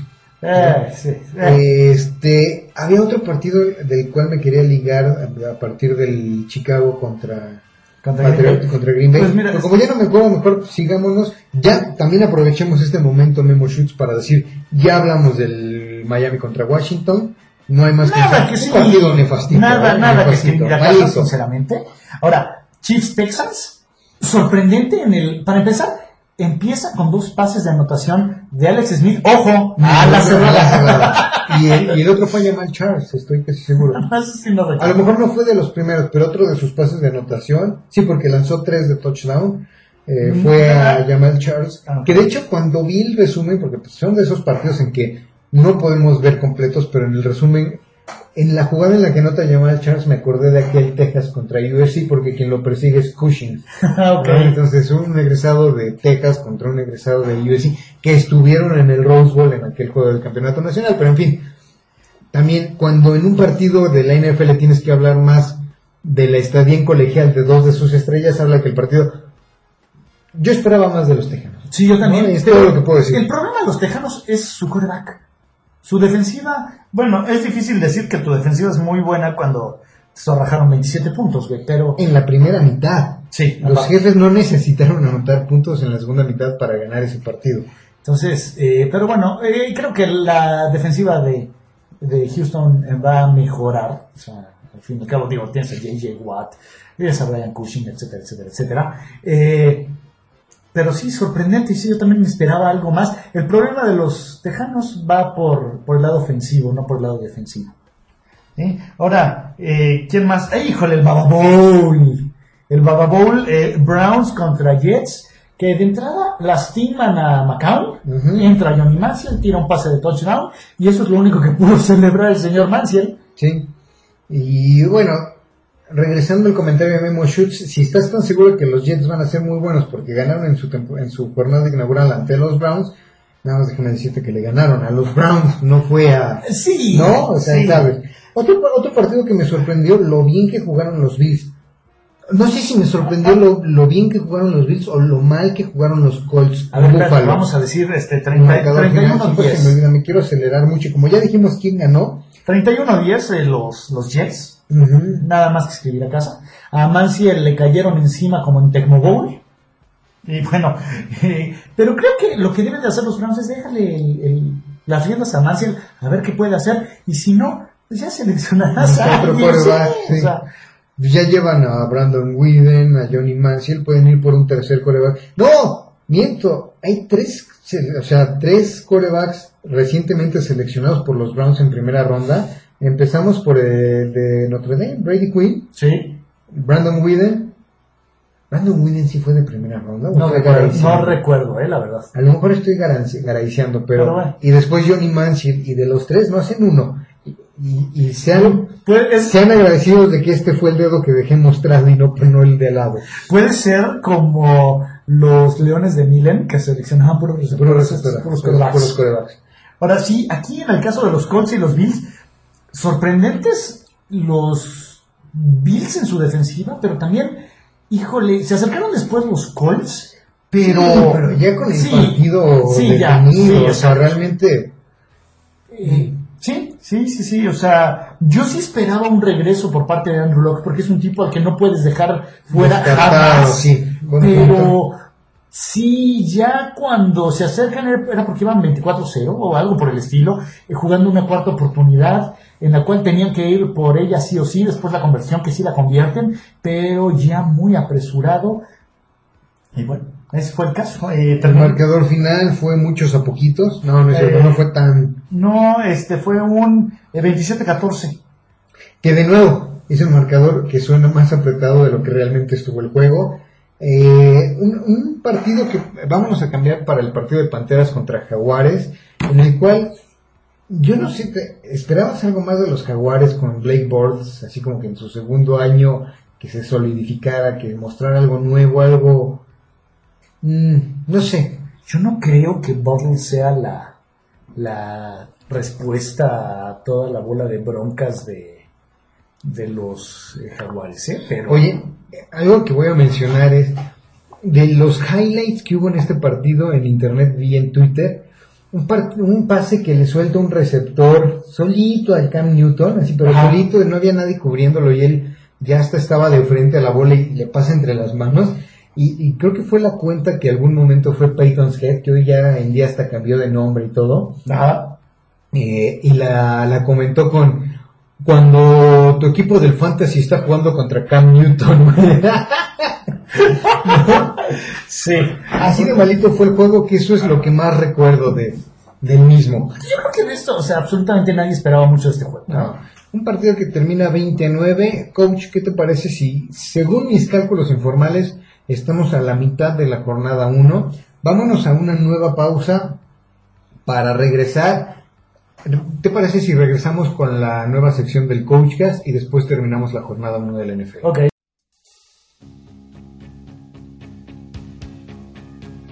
Sí, eh. Este, había otro partido del cual me quería ligar a, partir del Chicago contra Contra Green Bay. contra Green Bay. Pues mira, Pero como ya no me acuerdo, mejor sigámonos. Ya también aprovechemos este momento Memo Shoots para decir, ya hablamos del Miami contra Washington. No hay más Nada que que sí. un partido nefastito. Nada, ¿eh? nada que Nefastito, malito. sinceramente. Ahora, Chiefs Texans, sorprendente en el. Para empezar, empieza con dos pases de anotación de Alex Smith. Ojo, a la cerrada. Y el, y el otro fue Jamal Charles, estoy casi seguro. Eso sí no A lo mejor no fue de los primeros, pero otro de sus pases de anotación, sí, porque lanzó tres de touchdown, eh, Mm, fue a Jamal Charles. Ah, Que de hecho, cuando vi el resumen, porque pues, son de esos partidos en que no podemos ver completos, pero en el resumen, en la jugada en la que anota Jamal Charles, me acordé de aquel Texas contra USC, porque quien lo persigue es Cushing. ¿no? Entonces, un egresado de Texas contra un egresado de USC que estuvieron en el Rose Bowl en aquel juego del campeonato nacional, pero en fin, también cuando en un partido de la NFL tienes que hablar más de la estadía en colegial de dos de sus estrellas, habla que el partido... Yo esperaba más de los Tejanos. Sí, yo también. No, es lo que puedo decir. El problema de los Tejanos es su quarterback. Su defensiva, bueno, es difícil decir que tu defensiva es muy buena cuando te zorrajaron 27 puntos, güey, pero En la primera mitad. sí, Los aparte. jefes no necesitaron anotar puntos en la segunda mitad para ganar ese partido. Entonces, eh, pero bueno, eh, creo que la defensiva de, de Houston va a mejorar. O sea, al fin y al cabo, digo, tienes a JJ Watt, tienes a Brian Cushing, etcétera, etcétera, etcétera. Eh, pero sí, sorprendente, y sí, yo también me esperaba algo más. El problema de los Tejanos va por, por el lado ofensivo, no por el lado defensivo. ¿Eh? Ahora, eh, ¿quién más? ¡Ay, híjole, el Baba Bowl! El Baba Bowl, eh, Browns contra Jets. que de entrada lastiman a McCown, Ujú. entra Johnny Manziel, tira un pase de touchdown, y eso es lo único que pudo celebrar el señor Manziel. Sí. Y bueno, regresando al comentario de Memo Schutz, si estás tan seguro que los Jets van a ser muy buenos porque ganaron en su, tempo- en su jornada inaugural ante los Browns, nada más déjame decirte que le ganaron a los Browns, no fue a... Sí, ¿No? O sea, sí. sabes. Otro, otro partido que me sorprendió, lo bien que jugaron los Bills. No sé si me sorprendió lo, lo bien que jugaron los Bills o lo mal que jugaron los Colts. A ver, espérate, vamos a decir este El 30, marcador final, sí, porque se me 31-10. olvida, me quiero acelerar mucho. Como ya dijimos quién ganó, 31-10 eh, los, los Jets, ujú, nada más que escribir a casa. A Manziel le cayeron encima como en Tecmo Bowl. Y bueno, eh, pero creo que lo que deben de hacer los Browns es dejarle el- el- las riendas a Manziel a ver qué puede hacer. Y si no, pues ya seleccionarás a otro alguien, quarterback, sí, sí. o sea, ya llevan a Brandon Whedon, a Johnny Manziel, pueden ir por un tercer coreback. No, miento, hay tres, o sea, tres corebacks recientemente seleccionados por los Browns en primera ronda. Empezamos por el de Notre Dame, Brady Quinn, sí. Brandon Whedon. Brandon Whedon sí fue de primera ronda. ¿o No no recuerdo, eh, la verdad. A lo mejor estoy garantizando, pero, Pero bueno. y después Johnny Manziel y de los tres no hacen uno y, y, y sean Puede, es- sean agradecidos de que este fue el dedo que dejé mostrado y no, no el de lado. puede ser como los Leones de Milen que seleccionaban puros- receptores, puros puros quarterbacks. quarterbacks. Ahora sí, aquí en el caso de los Colts y los Bills, sorprendentes los Bills en su defensiva, pero también, híjole, se acercaron después los Colts, pero, Sí, pero ya con el Sí, partido sí, ya, definido, sí, o sea, realmente Eh, sí, sí, sí, sí, o sea, yo sí esperaba un regreso por parte de Andrew Locke, porque es un tipo al que no puedes dejar fuera Descartado, jamás, pero sí, ya cuando se acercan era porque iban 24-0 o algo por el estilo, eh, jugando una cuarta oportunidad en la cual tenían que ir por ella sí o sí, después la conversión que sí la convierten, pero ya muy apresurado, y bueno, ese fue el caso. eh, el marcador final fue muchos a poquitos. No, no es cierto, Eh, no fue tan... No, este fue un eh, 27-14. Que de nuevo, es un marcador que suena más apretado de lo que realmente estuvo el juego. Eh, un, un partido que vámonos a cambiar para el partido de Panteras contra Jaguares, en el cual yo no sé, esperabas algo más de los Jaguares con Blake Bortles, así como que en su segundo año que se solidificara, que mostrara algo nuevo, algo, mm, no sé, Yo no creo que Butler sea la, la respuesta a toda la bola de broncas de, de los eh, jaguares, ¿eh? Pero, Oye, algo que voy a mencionar es de los highlights que hubo en este partido en internet vi en Twitter, un, par- un pase que le suelta un receptor solito al Cam Newton, así pero Ajá. solito, no había nadie cubriéndolo y él ya hasta estaba de frente a la bola y le pasa entre las manos. Y, y creo que fue la cuenta que algún momento fue Peyton's Head, que hoy ya en día hasta cambió de nombre y todo. Ajá. Eh, y la, la comentó con cuando tu equipo del fantasy está jugando contra Cam Newton. Sí. Así de malito fue el juego que eso es lo que más recuerdo de, del mismo. Yo creo que de esto, o sea, absolutamente nadie esperaba mucho de este juego. No, un partido que termina 29. Coach, ¿qué te parece si, según mis cálculos informales, estamos a la mitad de la jornada 1? Vámonos a una nueva pausa para regresar. ¿Te parece si regresamos con la nueva sección del Coachcast y después terminamos la jornada 1 de la NFL? Ok.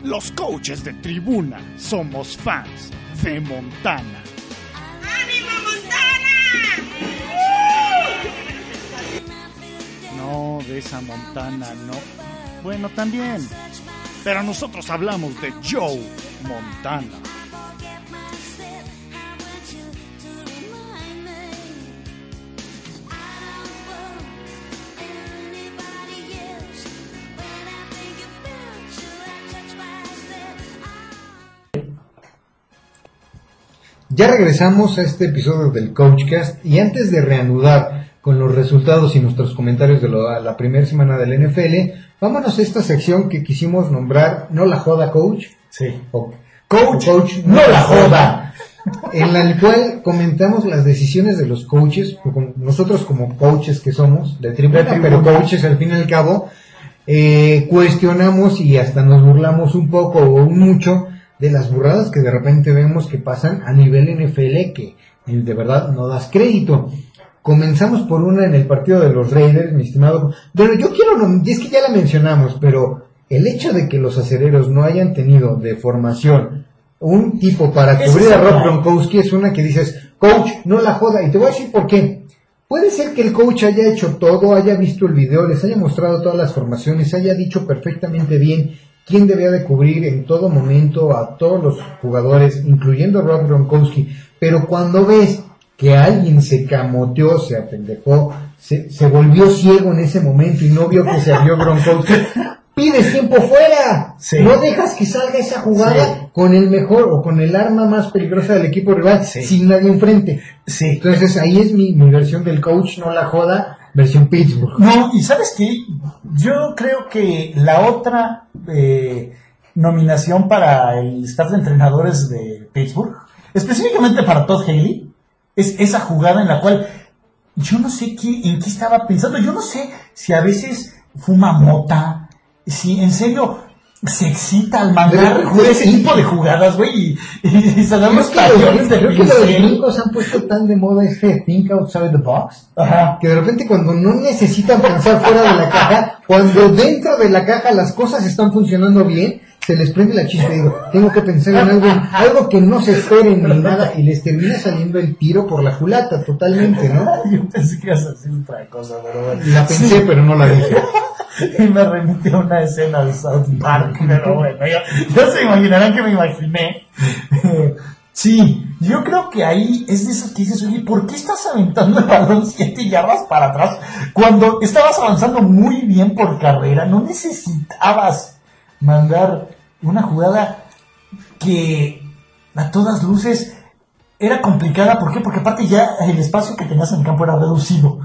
Los coaches de tribuna somos fans de Montana. No, de esa Montana no. Bueno, también. Pero nosotros hablamos de Joe Montana. Ya regresamos a este episodio del Coachcast y antes de reanudar con los resultados y nuestros comentarios de lo- la primera semana del NFL, vámonos a esta sección que quisimos nombrar No la joda coach Sí. o Coach, Coach no la joda. en la cual comentamos las decisiones de los coaches, nosotros como coaches que somos, De tribuna. pero coaches al fin y al cabo, eh, cuestionamos y hasta nos burlamos un poco o mucho de las burradas que de repente vemos que pasan a nivel NFL que de verdad no das crédito. Comenzamos por una en el partido de los Raiders, mi estimado. Pero yo quiero, es que ya la mencionamos, pero el hecho de que los acereros no hayan tenido de formación un tipo para cubrir a Rob Gronkowski es una que dices, coach, no la joda. Y te voy a decir por qué. Puede ser que el coach haya hecho todo, haya visto el video, les haya mostrado todas las formaciones, haya dicho perfectamente bien quién debía de cubrir en todo momento a todos los jugadores, incluyendo Rob Gronkowski. Pero cuando ves que alguien se camoteó, se apendejó, se, se volvió ciego en ese momento y no vio que se abrió Gronkowski, pides tiempo fuera. No dejas que salga esa jugada con el mejor o con el arma más peligrosa del equipo rival sin nadie enfrente. Entonces ahí es mi, mi versión del coach, no la joda, versión Pittsburgh. No, y sabes qué, yo creo que la otra eh, nominación para el staff de entrenadores de Pittsburgh, específicamente para Todd Haley, es esa jugada en la cual yo no sé qué, en qué estaba pensando, yo no sé si a veces fuma mota, si en serio se excita al mandar ese tipo de jugadas, güey, y, y, se dan los cañones de Creo que los gringos han puesto tan de moda este think outside the box, Ajá. que de repente cuando no necesitan pensar fuera de la caja, cuando dentro de la caja las cosas están funcionando bien, se les prende la chispa y digo, tengo que pensar en algo, algo que no se esperen ni nada, y les termina saliendo el tiro por la culata totalmente, ¿no? Yo pensé que ibas a decir otra cosa, pero bueno. La pensé, pero no la dije. y me remite a una escena de South Park, pero bueno, ya, ya se imaginarán que me imaginé. Sí, yo creo que ahí es de eso que dices, oye, ¿por qué estás aventando el balón siete yardas para atrás cuando estabas avanzando muy bien por carrera? No necesitabas mandar una jugada que a todas luces era complicada. ¿Por qué? Porque aparte ya el espacio que tenías en el campo era reducido.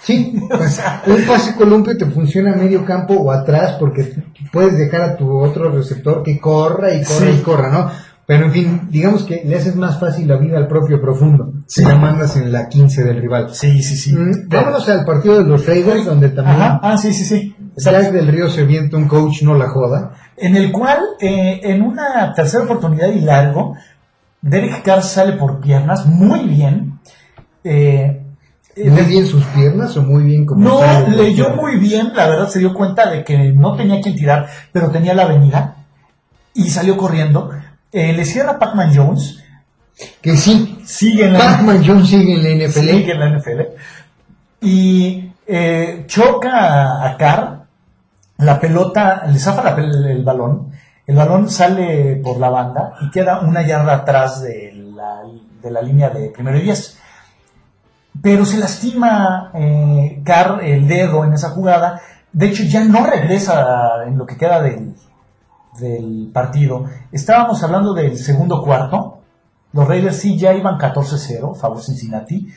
Sí, pues, un pase columpio te funciona a medio campo o atrás porque puedes dejar a tu otro receptor que corra y corra Sí. y corra, ¿no? Pero en fin, digamos que le haces más fácil la vida al propio profundo. Sí. Si la mandas en la 15 del rival. Sí, sí, sí. Mm, Vámonos al partido de los Raiders, donde también Ajá, ah, sí, sí, sí. Jack del Río se avienta un coach, no la joda. En el cual, eh, en una tercera oportunidad y largo, Derek Carr sale por piernas muy bien. Eh, eh, Muy bien sus piernas o muy bien como no, sale leyó muy bien, la verdad se dio cuenta de que no tenía quien tirar, pero tenía la avenida y salió corriendo. Eh, le cierra Pac-Man Jones, Que sí, sigue en la, Pac-Man Jones sigue en la NFL. sigue en la NFL y eh, choca a Carr, la pelota, le zafa la el balón, el balón sale por la banda y queda una yarda atrás de la, de la línea de primero y diez. Pero se lastima eh, Carr el dedo en esa jugada. De hecho, ya no regresa en lo que queda del, del partido. Estábamos hablando del segundo cuarto. Los Raiders sí ya iban 14-0, favor Cincinnati.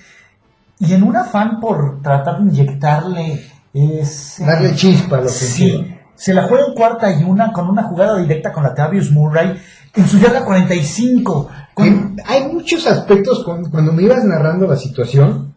Y en un afán por tratar de inyectarle ese... Darle chispa a la ofensiva. Sí, se la juega en cuarta y una con una jugada directa con la Tavius Murray en su yarda 45. Con- Eh, Hay muchos aspectos con- cuando me ibas narrando la situación,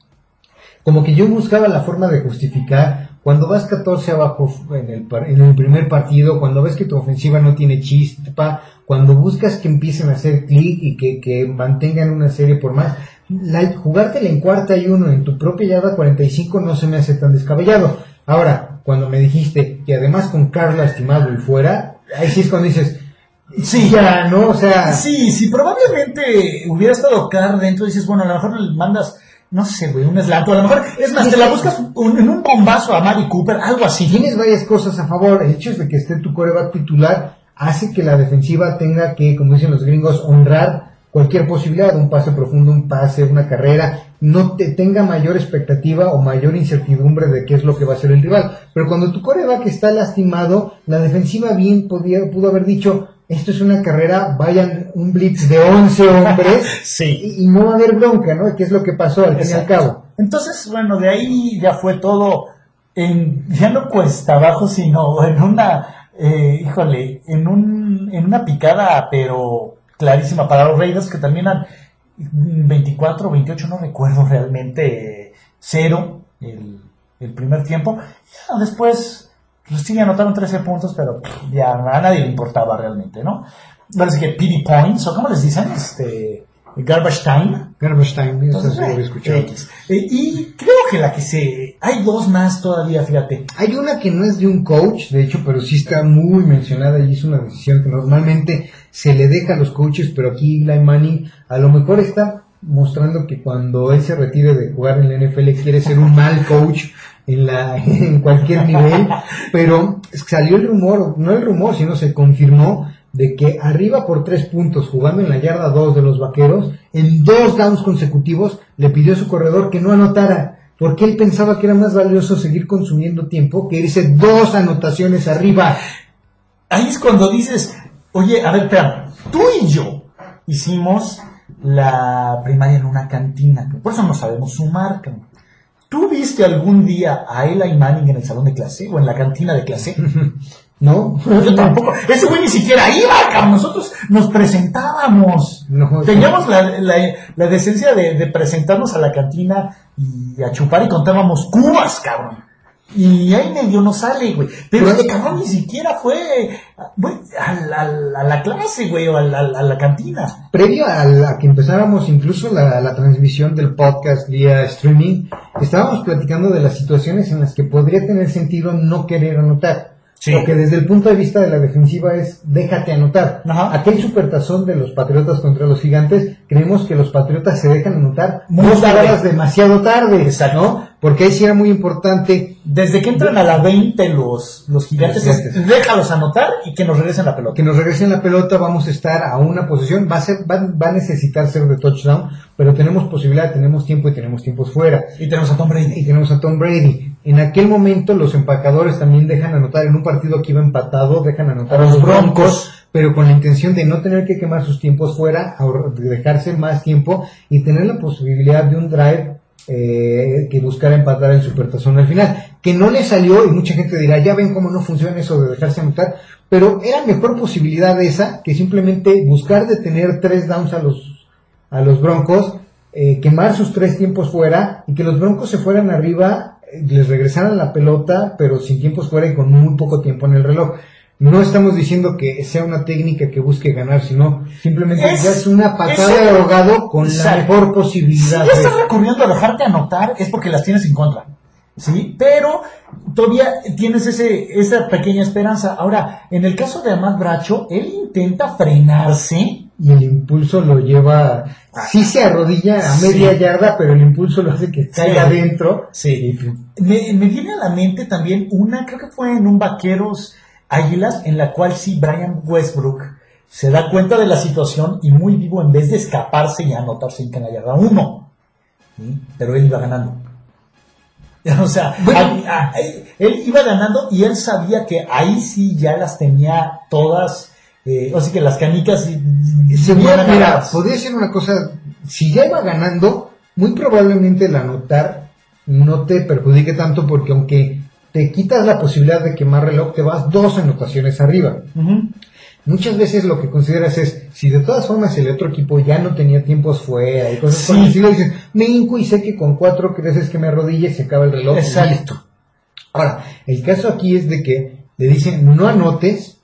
como que yo buscaba la forma de justificar cuando vas 14 abajo en el, en el primer partido, cuando ves que tu ofensiva no tiene chispa, cuando buscas que empiecen a hacer clic y que, que mantengan una serie por más, la, jugártela en cuarta y uno en tu propia yarda 45 no se me hace tan descabellado. Ahora, cuando me dijiste que además con Carl lastimado y fuera, ahí sí es cuando dices, Sí. ya, ¿no? O sea, Sí, si probablemente hubiera estado Carr dentro, dices, bueno, a lo mejor le mandas, no sé, güey, un slant, a lo mejor, es más, te la buscas un- en un bombazo a Mari Cooper, algo así. tienes varias cosas a favor. El hecho de que esté tu coreback titular hace que la defensiva tenga que, como dicen los gringos, honrar cualquier posibilidad, un pase profundo, un pase, una carrera, no te tenga mayor expectativa o mayor incertidumbre de qué es lo que va a hacer el rival. Pero cuando tu coreback está lastimado, la defensiva bien podía, pudo haber dicho, esto es una carrera, vayan un blitz de 11 hombres Sí. y, y no va a haber bronca, ¿no? ¿Qué es lo que pasó al fin y al cabo? Entonces, bueno, de ahí ya fue todo en, ya no cuesta abajo, sino en una, eh, híjole, en un, en una picada, pero clarísima para los Raiders que terminan 24, 28, no recuerdo realmente, eh, cero el, el primer tiempo. Ya después Pues sí, anotaron 13 puntos, pero ya a nadie le importaba realmente, ¿no? Parece que PD Points, o como les dicen, este, Garbage Time. Garbage Time, Entonces, lo eh, escuchado. X. Eh, y creo que la que se... Hay dos más todavía, fíjate. Hay una que no es de un coach, de hecho, pero sí está muy mencionada y es una decisión que normalmente se le deja a los coaches, pero aquí Eli Manning a lo mejor está mostrando que cuando él se retire de jugar en la NFL quiere ser un mal coach en la en cualquier nivel, pero salió el rumor, no el rumor, sino se confirmó de que arriba por tres puntos jugando en la yarda 2 de los vaqueros, en dos downs consecutivos le pidió a su corredor que no anotara, porque él pensaba que era más valioso seguir consumiendo tiempo que irse dos anotaciones arriba. Ahí es cuando dices, oye, a ver, espera, tú y yo hicimos la primaria en una cantina, por eso no sabemos sumar. cabrón. ¿Tú viste algún día a Eli Manning en el salón de clase o en la cantina de clase? ¿No? Yo tampoco. Ese güey ni siquiera iba, cabrón. Nosotros nos presentábamos. No, Teníamos la, la- la decencia de, de presentarnos a la cantina y a chupar y contábamos cubas, cabrón. Y ahí medio no sale, güey. Pero este cabrón ni siquiera fue güey, a, la- a la clase, güey, o a la, a la cantina. Previo a, la- a que empezáramos incluso la, la transmisión del podcast vía streaming, estábamos platicando de las situaciones en las que podría tener sentido no querer anotar. Sí. Porque desde el punto de vista de la defensiva es déjate anotar. Ajá. Aquel supertazón de los Patriotas contra los Gigantes, creemos que los Patriotas se dejan anotar Muy tarde. demasiado tarde, Exacto. ¿no? Porque ahí sí era muy importante Desde que entran a la 20 los, los gigantes, Los es, gigantes. déjalos anotar y que nos regresen la pelota. que nos regresen la pelota, vamos a estar a una posición, va a ser, va, va a necesitar ser de touchdown, pero tenemos posibilidad, tenemos tiempo y tenemos tiempos fuera. Y tenemos a Tom Brady. Y tenemos a Tom Brady. En aquel momento los empacadores también dejan anotar, en un partido que iba empatado, dejan anotar A los los Broncos. broncos, pero con la intención de no tener que quemar sus tiempos fuera, de dejarse más tiempo y tener la posibilidad de un drive eh, que buscara empatar el supertazón al final, que no le salió y mucha gente dirá, ya ven cómo no funciona eso de dejarse anotar, pero era mejor posibilidad esa que simplemente buscar de tener tres downs a los, a los Broncos, eh, quemar sus tres tiempos fuera y que los Broncos se fueran arriba, eh, les regresaran la pelota, pero sin tiempos fuera y con muy poco tiempo en el reloj. No estamos diciendo que sea una técnica que busque ganar, sino simplemente Es- ya es una patada es- de ahogado con la mejor Si posibilidad. ya de- estás recurriendo a dejarte anotar es porque las tienes en contra. ¿Sí? Pero todavía tienes ese, esa pequeña esperanza. Ahora, en el caso de Amad Bracho, él intenta frenarse. y el impulso lo lleva, sí se arrodilla a Sí. media yarda, pero el impulso lo hace que caiga Sí. adentro. Sí. Me, me viene a la mente también una, creo que fue en un Vaqueros Águilas, en la cual sí Brian Westbrook se da cuenta de la situación y muy vivo, en vez de escaparse y anotarse en la yarda uno. ¿sí? Pero él iba ganando. O sea, Bueno. a- a- él iba ganando y él sabía que ahí sí ya las tenía todas, eh, o sea que las canicas Se mira, mira, podría ser una cosa, si ya iba ganando, muy probablemente el anotar no te perjudique tanto porque aunque te quitas la posibilidad de quemar reloj, te vas dos anotaciones arriba. Muchas veces lo que consideras es, si de todas formas el otro equipo ya no tenía tiempos fuera y cosas por Sí. el estilo, dices, me hinco y sé que con cuatro creces que me arrodille se acaba el reloj. y Exacto. listo. Ahora, el caso aquí es de que le dicen, no anotes,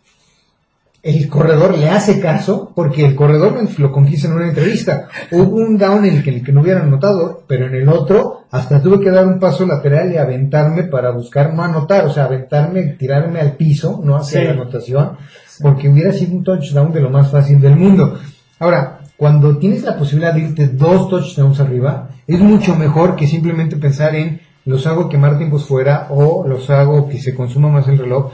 el corredor le hace caso, porque el corredor lo confiesa en una entrevista. Hubo un down en el que, en el que no hubieran anotado, pero en el otro hasta tuve que dar un paso lateral y aventarme para buscar no anotar, o sea, aventarme, tirarme al piso, no hacia Sí. la anotación, porque hubiera sido un touchdown de lo más fácil del mundo. Ahora, cuando tienes la posibilidad de irte dos touchdowns arriba, es mucho mejor que simplemente pensar en los hago quemar tiempos fuera o los hago que se consuma más el reloj.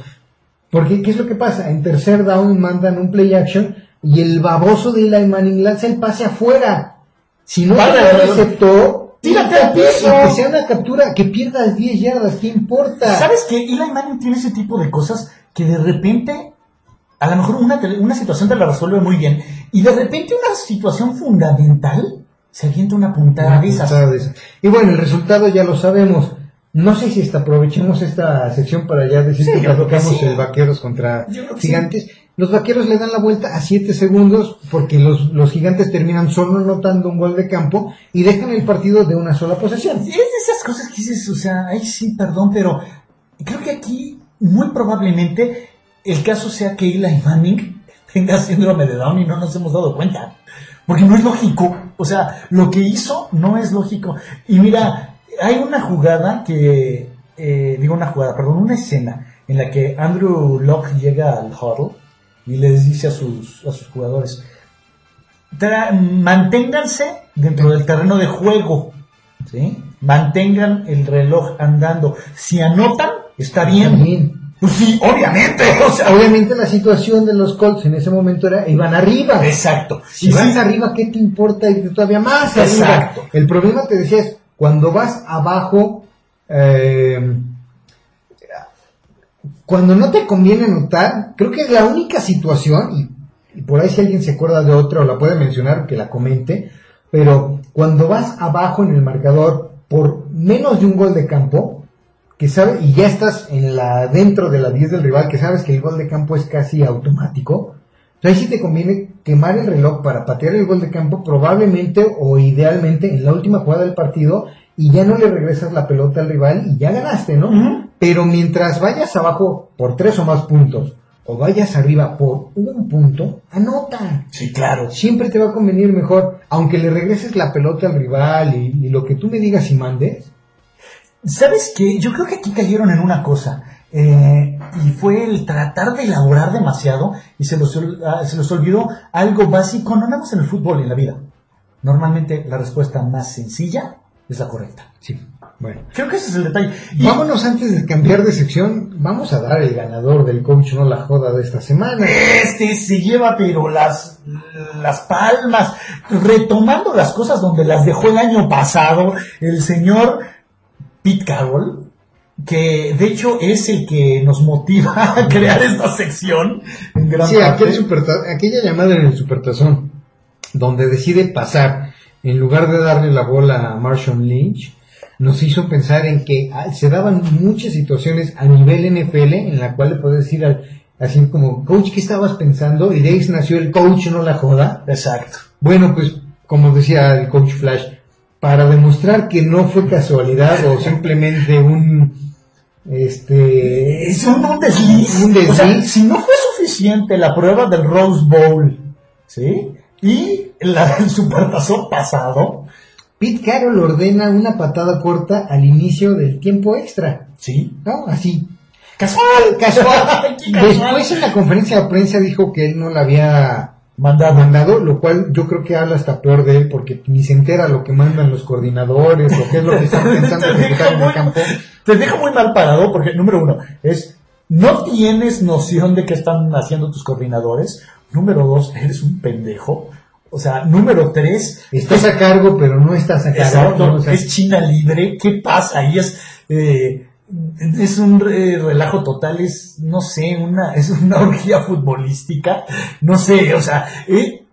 Porque, ¿qué es lo que pasa? En tercer down mandan un play action y el baboso de Eli Manning lanza el pase afuera. Si no Vale, receptó, Tírate al piso. que sea una captura, que pierdas 10 yardas, ¿qué importa? ¿Sabes que Eli Manning tiene ese tipo de cosas que de repente, a lo mejor una, una situación te la resuelve muy bien y de repente una situación fundamental se avienta una puntada Una de esas? puntada de esas. Y bueno, el resultado ya lo sabemos. No sé si hasta aprovechemos esta sección para ya decir Sí, que platicamos sí. el vaqueros contra gigantes. Los vaqueros le dan la vuelta a 7 segundos porque los, los gigantes terminan solo anotando un gol de campo y dejan el partido de una sola posesión. Es de esas cosas que dices, o sea, ay sí, perdón, pero creo que aquí muy probablemente el caso sea que Eli Manning tenga síndrome de Down y no nos hemos dado cuenta. Porque no es lógico. O sea, lo que hizo no es lógico. Y mira, hay una jugada que, eh, digo una jugada, perdón, una escena en la que Andrew Locke llega al huddle y les dice a sus, a sus jugadores, tra- manténganse dentro del terreno de juego, ¿sí? Mantengan el reloj andando. Si anotan, está bien. También. Pues sí, obviamente, o sea, Obviamente la situación de los Colts en ese momento era, iban arriba. exacto. Si vas sí, arriba, ¿qué te importa ir todavía más arriba? Exacto. El problema te decía es, cuando vas abajo, eh, cuando no te conviene anotar, creo que es la única situación, y, y por ahí si alguien se acuerda de otra o la puede mencionar, que la comente, pero cuando vas abajo en el marcador por menos de un gol de campo, que sabe, y ya estás en la, dentro de la 10 del rival, que sabes que el gol de campo es casi automático, entonces ahí sí te conviene quemar el reloj para patear el gol de campo, probablemente o idealmente en la última jugada del partido, y ya no le regresas la pelota al rival y ya ganaste, ¿no? Pero mientras vayas abajo por tres o más puntos, o vayas arriba por un punto, anota. Sí, claro. Siempre te va a convenir mejor, aunque le regreses la pelota al rival y, y lo que tú me digas y mandes. ¿Sabes qué? Yo creo que aquí cayeron en una cosa. eh, y fue el tratar de elaborar demasiado y se los, ah, se los olvidó algo básico, no nada más en el fútbol y en la vida. Normalmente la respuesta más sencilla es la correcta. Sí, bueno. Creo que ese es el detalle. Y- Vámonos antes de cambiar de sección, vamos a dar el ganador del coach no la joda de esta semana. Este se lleva pero las, las palmas, retomando las cosas donde las dejó el año pasado, el señor Pete Carroll, que de hecho es el que nos motiva a crear esta sección en gran Sí, parte. aquel superta- aquella llamada en el supertazón, donde decide pasar, en lugar de darle la bola a Marshall Lynch, nos hizo pensar en que ah, se daban muchas situaciones a nivel NFL en la cual le puedes decir al, así como, coach, ¿qué estabas pensando? Y de ahí nació el coach, no la joda. Exacto. Bueno, pues, como decía el coach Flash, para demostrar que no fue casualidad o simplemente un, este, Es un, un desliz. Un desliz. O sea, si no fue suficiente la prueba del Rose Bowl, ¿sí? Y la del supertazón pasado, Pete Carroll ordena una patada corta al inicio del tiempo extra. ¿sí? ¿No? Así. Casual, casual. Después en la conferencia de prensa dijo que él no la había Mandado. mandado, lo cual yo creo que habla hasta peor de él porque ni se entera lo que mandan los coordinadores o qué es lo que están pensando ejecutar en el campo. te deja muy mal parado porque, número uno, es no tienes noción de qué están haciendo tus coordinadores. Número dos, eres un pendejo. O sea, número tres, Estás a cargo, pero no estás a cargo. Exacto, ¿no? O sea, es China libre, ¿qué pasa? Ahí es, eh, es un eh, relajo total, es, no sé, una, es una orgía futbolística, no sé, o sea, eh,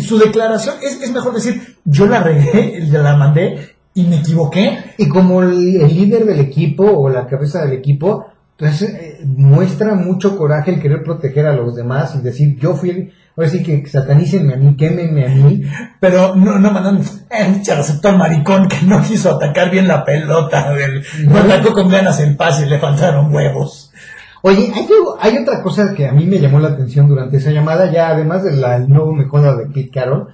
su declaración es, es mejor decir, yo la regué, la mandé y me equivoqué. Y como el, líder del equipo o la cabeza del equipo, pues eh, muestra mucho coraje el querer proteger a los demás y decir, yo fui el... Ahora sí que satanícenme a mí, quémenme a mí. Pero no, no mandan, eh, receptor maricón que no quiso atacar bien la pelota, el- no atacó con ganas el pase, le faltaron huevos. Oye, hay, hay otra cosa que a mí me llamó la atención durante esa llamada, ya además del nuevo mecoda de Pete Carroll.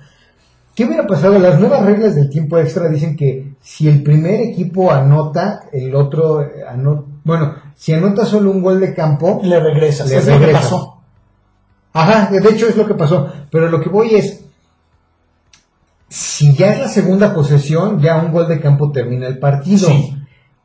¿Qué hubiera pasado? Las nuevas reglas del tiempo extra dicen que si el primer equipo anota, el otro eh, anota, bueno, si anota solo un gol de campo, Le regresas, Le es lo que regresas. pasó. Ajá, de hecho es lo que pasó. Pero lo que voy es, si ya es la segunda posesión, ya un gol de campo termina el partido. Sí.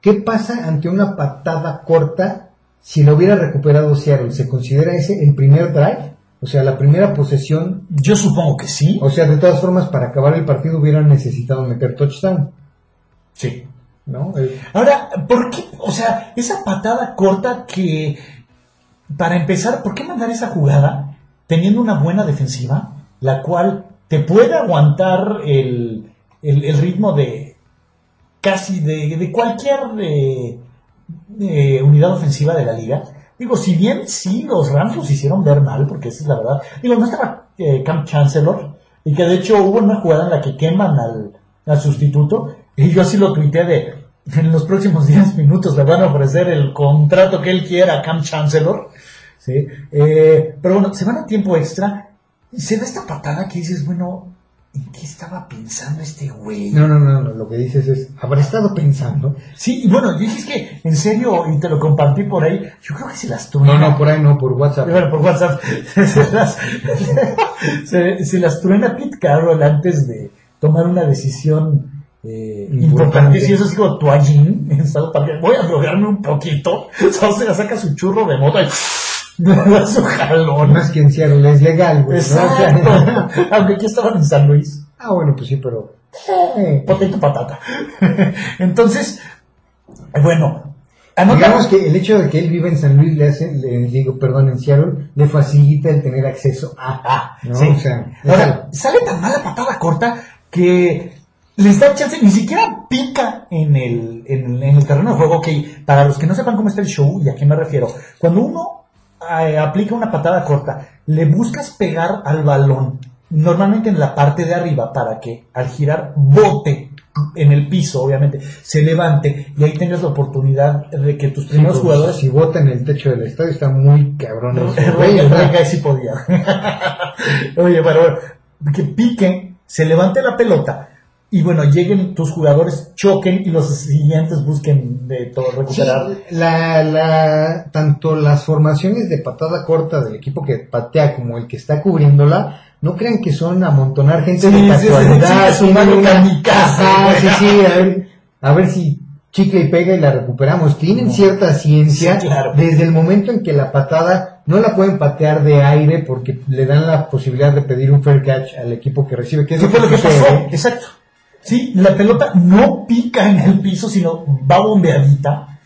¿Qué pasa ante una patada corta si lo hubiera recuperado Seattle? ¿Se considera ese el primer drive? O sea, la primera posesión. Yo supongo que sí. O sea, de todas formas, para acabar el partido hubieran necesitado meter touchdown. Sí. ¿No? Eh, Ahora, ¿por qué? O sea, esa patada corta que, para empezar, ¿por qué mandar esa jugada teniendo una buena defensiva, la cual te puede aguantar el, el- ritmo de casi de, cualquier eh, eh, unidad ofensiva de la liga? Digo, si bien sí los Rams los hicieron ver mal, porque esa es la verdad. Digo, no estaba eh, Camp Chancellor, y que de hecho hubo una jugada en la que queman al, al sustituto, y yo así lo tuiteé de, en los próximos 10 minutos le van a ofrecer el contrato que él quiera a Cam Chancellor. ¿Sí? Eh, pero bueno, se van a tiempo extra y se da esta patada que dices, bueno, ¿en qué estaba pensando este güey? No, no, no, no, lo que dices es, habrá estado pensando. Sí, y bueno, yo dije es que, en serio, y te lo compartí por ahí, yo creo que se las truena. No, no, por ahí no, por WhatsApp. Bueno, por WhatsApp. se, las, se, se las truena Pete Carroll antes de tomar una decisión eh, Importante. Si eso es como toallín en Park, voy a drogarme un poquito. O sea, saca su churro de moto y da su jalón. Más que en Seattle es legal, güey. ¿no? Exacto. Aunque aquí estaban en San Luis. Ah, bueno, pues sí, pero... Potato patata. Entonces, bueno, anota. Digamos que el hecho de que él viva en San Luis le hace, le digo, perdón, en Seattle, le facilita el tener acceso a... ¿no? sí. O sea, Ahora, sale tan mala patada corta que les da chance, ni siquiera pica en el, en, en el terreno de juego. Ok, para los que no sepan cómo está el show y a qué me refiero, cuando uno eh, aplica una patada corta, le buscas pegar al balón, normalmente en la parte de arriba, para que al girar bote en el piso, obviamente, se levante y ahí tengas la oportunidad de que tus sí, primeros pues, jugadores Si vota en el techo del estadio está muy cabrón. Guy sí podía. Oye, bueno, que piquen, se levante la pelota y bueno, lleguen tus jugadores, choquen y los siguientes busquen de todo Sí, recuperar. la, la, tanto las formaciones de patada corta del equipo que patea como el que está cubriéndola, no crean que son amontonar gente Sí, de sí, casualidad. sí, sí, una-. Ajá, sí, sí, a ver, a ver si chicle y pega y la recuperamos. Tienen cierta ciencia Sí, claro. desde el momento en que la patada no la pueden patear de aire porque le dan la posibilidad de pedir un fair catch al equipo que recibe, que es ¿Qué fue lo que pasó? Exacto. Sí, la pelota no pica en el piso, sino va bombeadita.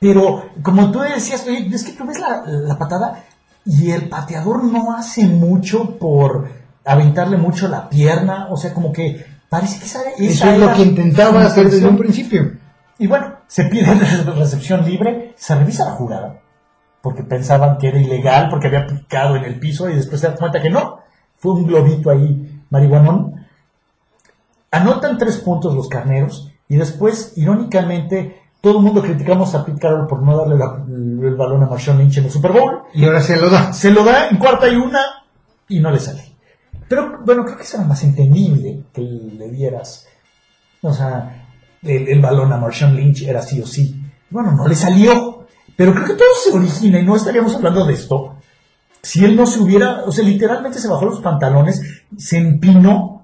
Pero como tú decías, oye, es que tú ves la, la patada y el pateador no hace mucho por aventarle mucho la pierna. O sea, como que parece que esa, Eso esa es lo que intentaba hacer desde un principio. Y bueno, se pide recepción libre, se revisa la jugada, porque pensaban que era ilegal, porque había picado en el piso, y después se dan cuenta que no, fue un globito ahí, marihuanón. Anotan tres puntos los carneros, y después, irónicamente, todo el mundo criticamos a Pete Carroll por no darle la- el balón a Marshawn Lynch en el Super Bowl. Y ahora se lo da. Se lo da en cuarta y una, y no le sale. Pero bueno, creo que eso era más entendible que le dieras. O sea, el, el balón a Marshawn Lynch era sí o sí. Bueno, no le salió. Pero creo que todo se origina y no estaríamos hablando de esto. Si él no se hubiera, o sea, literalmente se bajó los pantalones, se empinó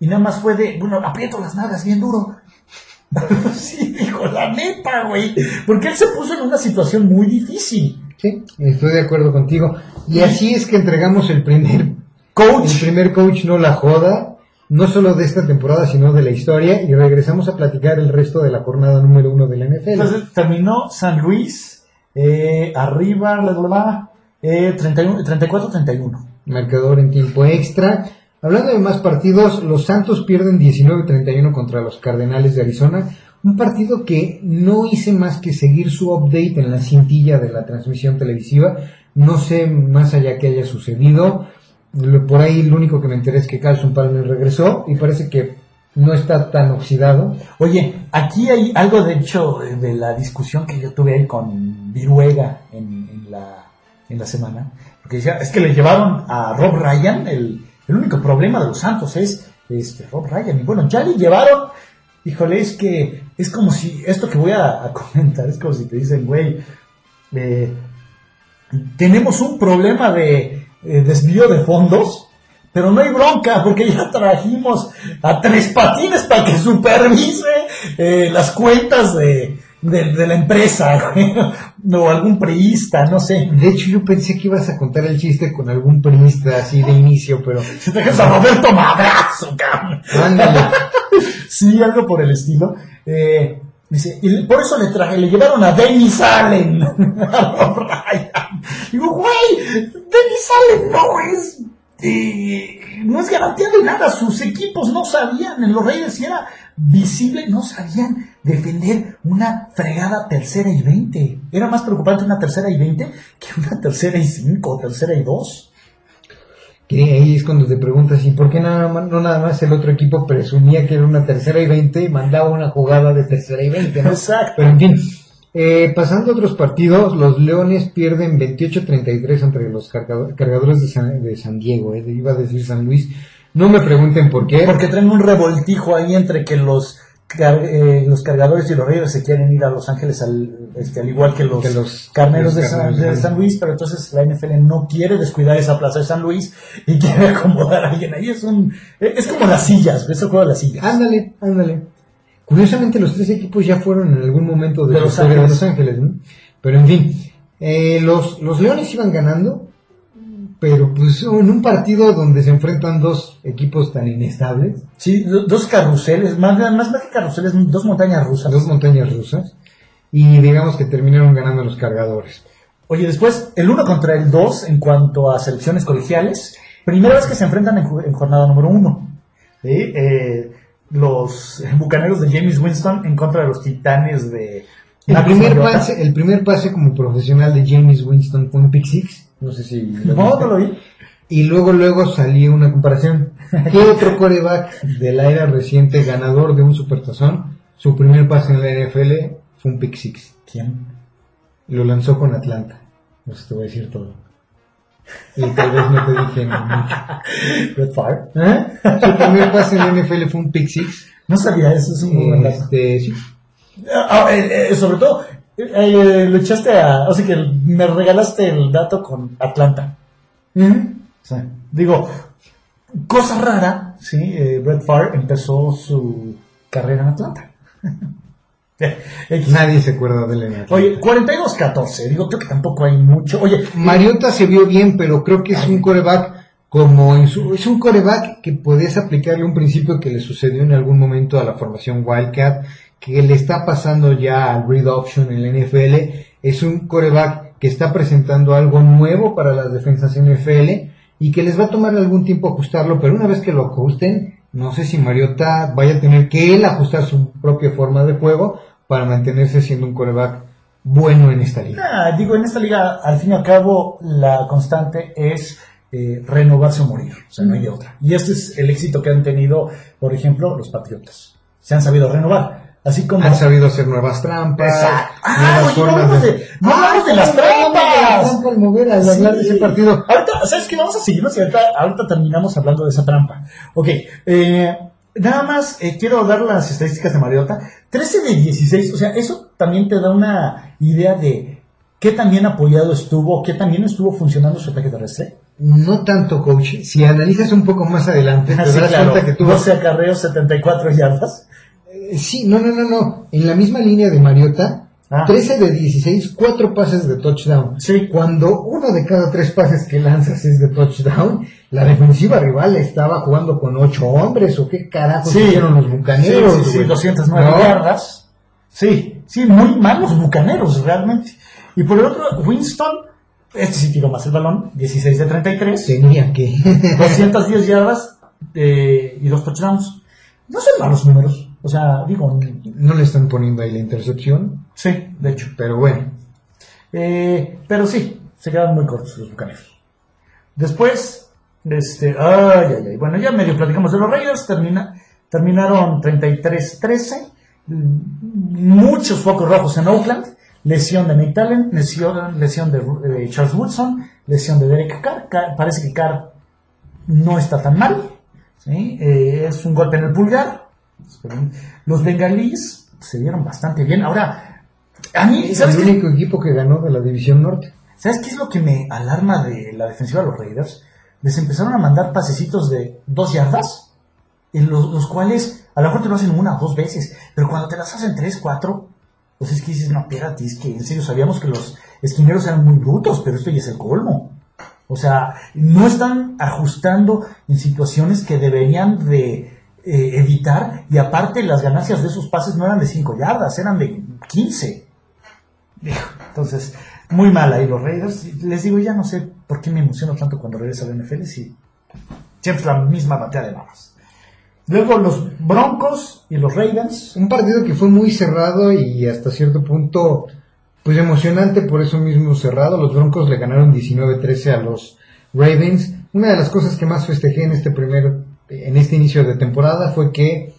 y nada más fue de, bueno, aprieto las nalgas bien duro. sí, dijo, la neta, güey. Porque él se puso en una situación muy difícil. Sí, estoy de acuerdo contigo. Y así es que entregamos el primer Coach. El primer coach no la joda, no solo de esta temporada, sino de la historia, y regresamos a platicar el resto de la jornada número uno de la NFL. Entonces terminó San Luis, eh, arriba, bla, bla, bla, eh, 31 34-31. Marcador en tiempo extra. Hablando de más partidos, los Santos pierden 19-31 contra los Cardenales de Arizona. Un partido que no hice más que seguir su update en la cintilla de la transmisión televisiva. No sé más allá que haya sucedido. Por ahí lo único que me enteré es que Carlson Palmer regresó y parece que no está tan oxidado. Oye, aquí hay algo de hecho de, de la discusión que yo tuve ahí con Viruega en, en la, en la semana. Porque decía, es que le llevaron a Rob Ryan, el, el único problema de los Santos es este, Rob Ryan. Y bueno, ya le llevaron, híjole, es que es como si, esto que voy a, comentar, es como si te dicen, güey, eh, tenemos un problema de eh, desvío de fondos, pero no hay bronca porque ya trajimos a tres patines para que supervise eh, las cuentas de, de, de la empresa, o algún priista, no sé. De hecho, yo pensé que ibas a contar el chiste con algún primista así de inicio, pero Si trajes a Roberto Madrazo, cabrón. ándale. Sí, algo por el estilo. Eh, dice, y por eso le traje, le llevaron a Dennis Allen. Digo, güey, Dennis Allen no es, eh, no es garantía de nada. Sus equipos no sabían, en los Reyes si era visible, no sabían defender una fregada tercera y veinte. Era más preocupante una tercera y veinte que una tercera y cinco, tercera y dos. Que ahí es cuando te preguntas, ¿y por qué nada más, no nada más el otro equipo presumía que era una tercera y 20 y mandaba una jugada de tercera y 20, ¿no? Exacto. Pero en fin, eh, pasando a otros partidos, los Leones pierden 28-33 entre los cargado- cargadores de San, de San Diego, eh, iba a decir San Luis. No me pregunten por qué. Porque traen un revoltijo ahí entre que los car- eh, los cargadores y los Raiders se quieren ir a Los Ángeles al, este, al igual que los, Que los- carneros, de, San, de San Luis, pero entonces la NFL no quiere descuidar esa plaza de San Luis y quiere acomodar a alguien ahí. Es un eh, es como las sillas, es el juego de las sillas. Ándale, ándale. Curiosamente los tres equipos ya fueron en algún momento de. Los Ángeles, ¿no? Pero en fin, eh, los, los Leones iban ganando, pero pues en un partido donde se enfrentan dos equipos tan inestables, Sí, do- dos carruseles, más, más, más que carruseles, dos montañas rusas. dos montañas rusas, y digamos que terminaron ganando los cargadores. Oye, después, el 1 contra el 2 en cuanto a selecciones colegiales. Primera vez que se enfrentan en, jornada número 1. los bucaneros de James Winston en contra de los titanes de... El Marcus primer, pase, el primer pase como profesional de James Winston fue un pick six, no sé si... No, no lo vi. Y luego, luego salió una comparación. ¿Qué otro coreback de la era reciente, ganador de un supertazón, su primer pase en la NFL fue un pick six? ¿Quién? Lo lanzó con Atlanta. No sé, te voy a decir todo. Y tal vez no te dije mucho. Red Favre. ¿Eh? Su primer pase en la NFL fue un pick six. No sabía, eso es un buen. Este, sí. Ah, eh, eh, sobre todo, eh, lo echaste a... O sea que me regalaste el dato con Atlanta. Sí. Digo, cosa rara, sí, eh, Brett Favre empezó su carrera en Atlanta. Nadie se acuerda de él en Atlanta. Oye, 42-14, digo, creo que tampoco hay mucho. Oye, Mariota se vio bien, pero creo que es un coreback como en su, es un coreback que puedes aplicarle un principio que le sucedió en algún momento a la formación Wildcat, que le está pasando ya al read option en la NFL. Es un coreback que está presentando algo nuevo para las defensas NFL y que les va a tomar algún tiempo ajustarlo, pero una vez que lo ajusten, no sé si Mariota vaya a tener que él ajustar su propia forma de juego para mantenerse siendo un coreback bueno en esta liga. digo, en esta liga, al fin y al cabo, la constante es eh, renovarse o morir. O sea, no hay de otra. Y este es el éxito que han tenido, por ejemplo, los Patriotas. Se han sabido renovar. Así como... Han sabido hacer nuevas trampas. Exacto. Ah, nuevas oye, no formas hablamos de- no hablamos de las no hablamos de la trampas. trampa mover, al hablar de ese partido. Ahorita, ¿sabes qué? Vamos a seguirnos y ahorita, ahorita terminamos hablando de esa trampa. Ok, eh, nada más eh, quiero dar las estadísticas de Mariota. 13 de 16, o sea, eso también te da una idea de qué tan bien apoyado estuvo, qué tan bien estuvo funcionando su ataque terrestre. No tanto, coach. Si analizas un poco más adelante, te Así, darás claro, cuenta que tuvo... 12 acarreos, 74 yardas. Sí, no, no, no, no. En la misma línea de Mariota, Ah. 13 de 16, 4 pases de touchdown. Sí. Cuando uno de cada tres pases que lanzas es de touchdown, la defensiva rival estaba jugando con 8 hombres, o qué carajos hicieron los bucaneros. Sí, sí, sí, güey? 209 ¿No? yardas. Sí, sí, muy malos bucaneros, realmente. Y por el otro, Winston, este sí tiró más el balón, 16 de 33, Tenía que. 210 yardas eh, y dos touchdowns. No son malos números. O sea, digo, no le están poniendo ahí la intercepción, sí, de hecho. pero bueno. Eh, pero sí, se quedan muy cortos los bucaneros. Después, este, ay, ay, ay. Bueno, ya medio platicamos de los Raiders, termina, terminaron 33-13, mm, muchos focos rojos en Oakland, lesión de Nate Allen, lesión, lesión de eh, Charles Woodson, lesión de Derek Carr, Carr- parece que Carr no está tan mal, ¿sí? Eh, es un golpe en el pulgar, los bengalíes se vieron bastante bien, ahora, a mí, Es ¿sabes el qué? único equipo que ganó de la División Norte. ¿Sabes qué es lo que me alarma de la defensiva de los Raiders? Les empezaron a mandar pasecitos de dos yardas, en los, los cuales a lo mejor te lo hacen una o dos veces, pero cuando te las hacen tres, cuatro, pues es que dices, no, espérate, es que en serio sabíamos que los esquineros eran muy brutos, pero esto ya es el colmo. O sea, no están ajustando en situaciones que deberían de eh, evitar y aparte las ganancias de esos pases no eran de cinco yardas, eran de 15. Dijo, Entonces, muy mal ahí los Raiders. Les digo, ya no sé por qué me emociono tanto cuando regresa a la NFL si siempre es la misma batea de babas. Luego los Broncos y los Ravens. Un partido que fue muy cerrado y hasta cierto punto, pues emocionante por eso mismo cerrado. Los Broncos le ganaron 19-13 a los Ravens. una de las cosas que más festejé en este primer, en este inicio de temporada fue que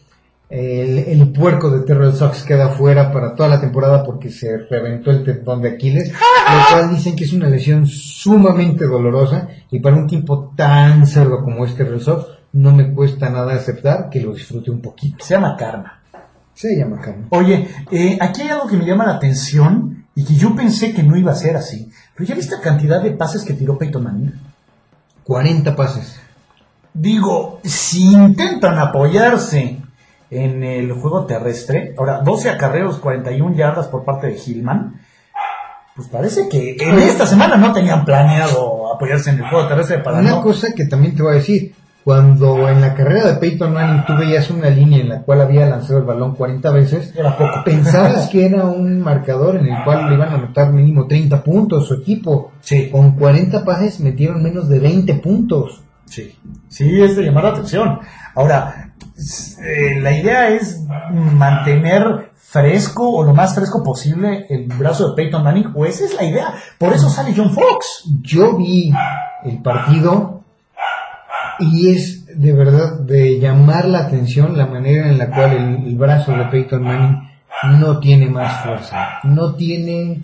el, el puerco de Terrell Sox queda fuera para toda la temporada porque se reventó el tendón de Aquiles, lo cual dicen que es una lesión sumamente dolorosa y para un tipo tan cerdo como es Terrell Sox no me cuesta nada aceptar que lo disfrute un poquito. Se llama karma. Se llama Carmen. Oye, eh, aquí hay algo que me llama la atención y que yo pensé que no iba a ser así. Pero ya viste la cantidad de pases que tiró Peyton Manning. 40 pases. Digo, si intentan apoyarse en el juego terrestre, ahora 12 acarreos, 41 yardas por parte de Hillman, pues parece que en esta semana no tenían planeado apoyarse en el juego terrestre para Una no... cosa que también te voy a decir, cuando en la carrera de Peyton Manning tú veías una línea en la cual había lanzado el balón 40 veces, Era poco. pensabas que era un marcador en el cual le iban a anotar mínimo 30 puntos su equipo. Sí. Con 40 pases metieron menos de 20 puntos. Sí, sí, es de llamar la atención. Ahora, eh, la idea es mantener fresco o lo más fresco posible el brazo de Peyton Manning, o esa es la idea. Por eso sale John Fox. Yo vi el partido y es de verdad de llamar la atención la manera en la cual el, el brazo de Peyton Manning no tiene más fuerza, no tiene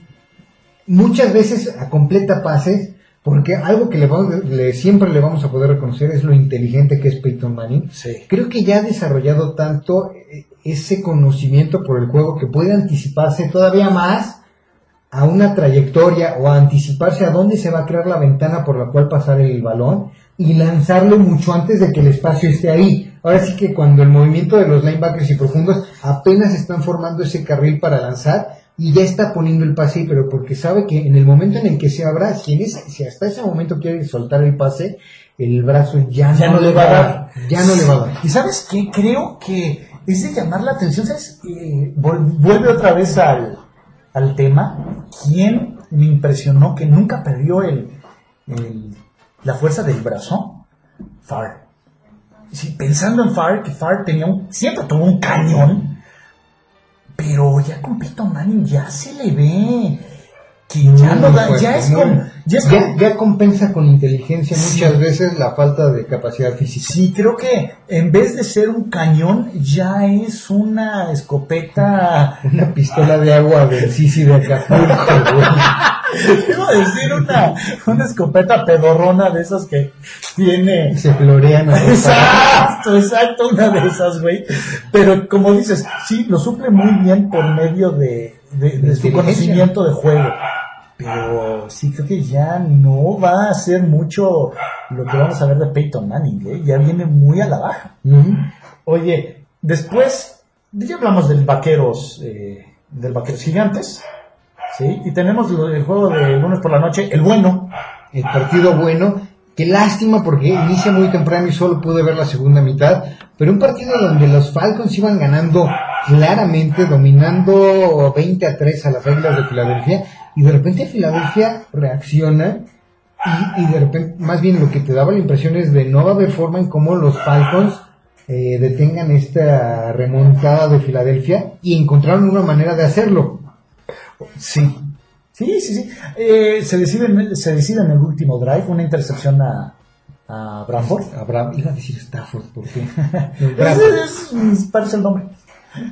muchas veces a completa pases porque algo que le, vamos- le- siempre le vamos a poder reconocer es lo inteligente que es Peyton Manning. Sí. Creo que ya ha desarrollado tanto eh, ese conocimiento por el juego que puede anticiparse todavía más a una trayectoria o a anticiparse a dónde se va a crear la ventana por la cual pasar el balón y lanzarlo mucho antes de que el espacio esté ahí. Ahora sí que cuando el movimiento de los linebackers y profundos apenas están formando ese carril para lanzar y ya está poniendo el pase, pero porque sabe que en el momento en el que se abra, si, en ese- si hasta ese momento quiere soltar el pase, el brazo ya, Ya no le va a dar. Ya no le va a dar. ¿Y sabes qué? Creo que es de llamar la atención, ¿sabes? Eh, vuelve otra vez al, al tema. ¿Quién me impresionó que nunca perdió el, el- la fuerza del brazo? Farr. Sí, pensando en Farr, que Farr tenía un, siempre tuvo un cañón, pero ya con Peyton Manning ya se le ve que ya no da, fuerte, ya es con, ya es ya- con- ya compensa con inteligencia Sí. muchas veces la falta de capacidad física. Sí, creo que en vez de ser un cañón, ya es una escopeta. Una pistola de agua del Sisi de Acapulco, güey. Iba a decir una, una escopeta pedorrona de esas que tiene. Se florean Exacto, exacto, una de esas, güey. Pero como dices, sí, lo suple muy bien por medio de, de, de su conocimiento de juego. Pero sí creo que ya no va a ser mucho lo que vamos a ver de Peyton Manning, ¿eh? Ya viene muy a la baja. Oye, después, ya hablamos del vaqueros, eh, del vaqueros gigantes, ¿sí? Y tenemos el juego de lunes por la noche, el bueno. El partido bueno, qué lástima porque inicia muy temprano y solo pude ver la segunda mitad, pero un partido donde los Falcons iban ganando claramente, dominando 20 a 3 a las Águilas de Filadelfia, y de repente Filadelfia reacciona y, de repente, más bien lo que te daba la impresión es de no haber forma en cómo los Falcons eh, detengan esta remontada de Filadelfia y encontraron una manera de hacerlo. Sí. Sí, sí, sí. Eh, se, decide, en- se decide en el último drive una intercepción a, a Bradford. Abraham, iba a decir Stafford, ¿por qué? Es- es- es- parece el nombre.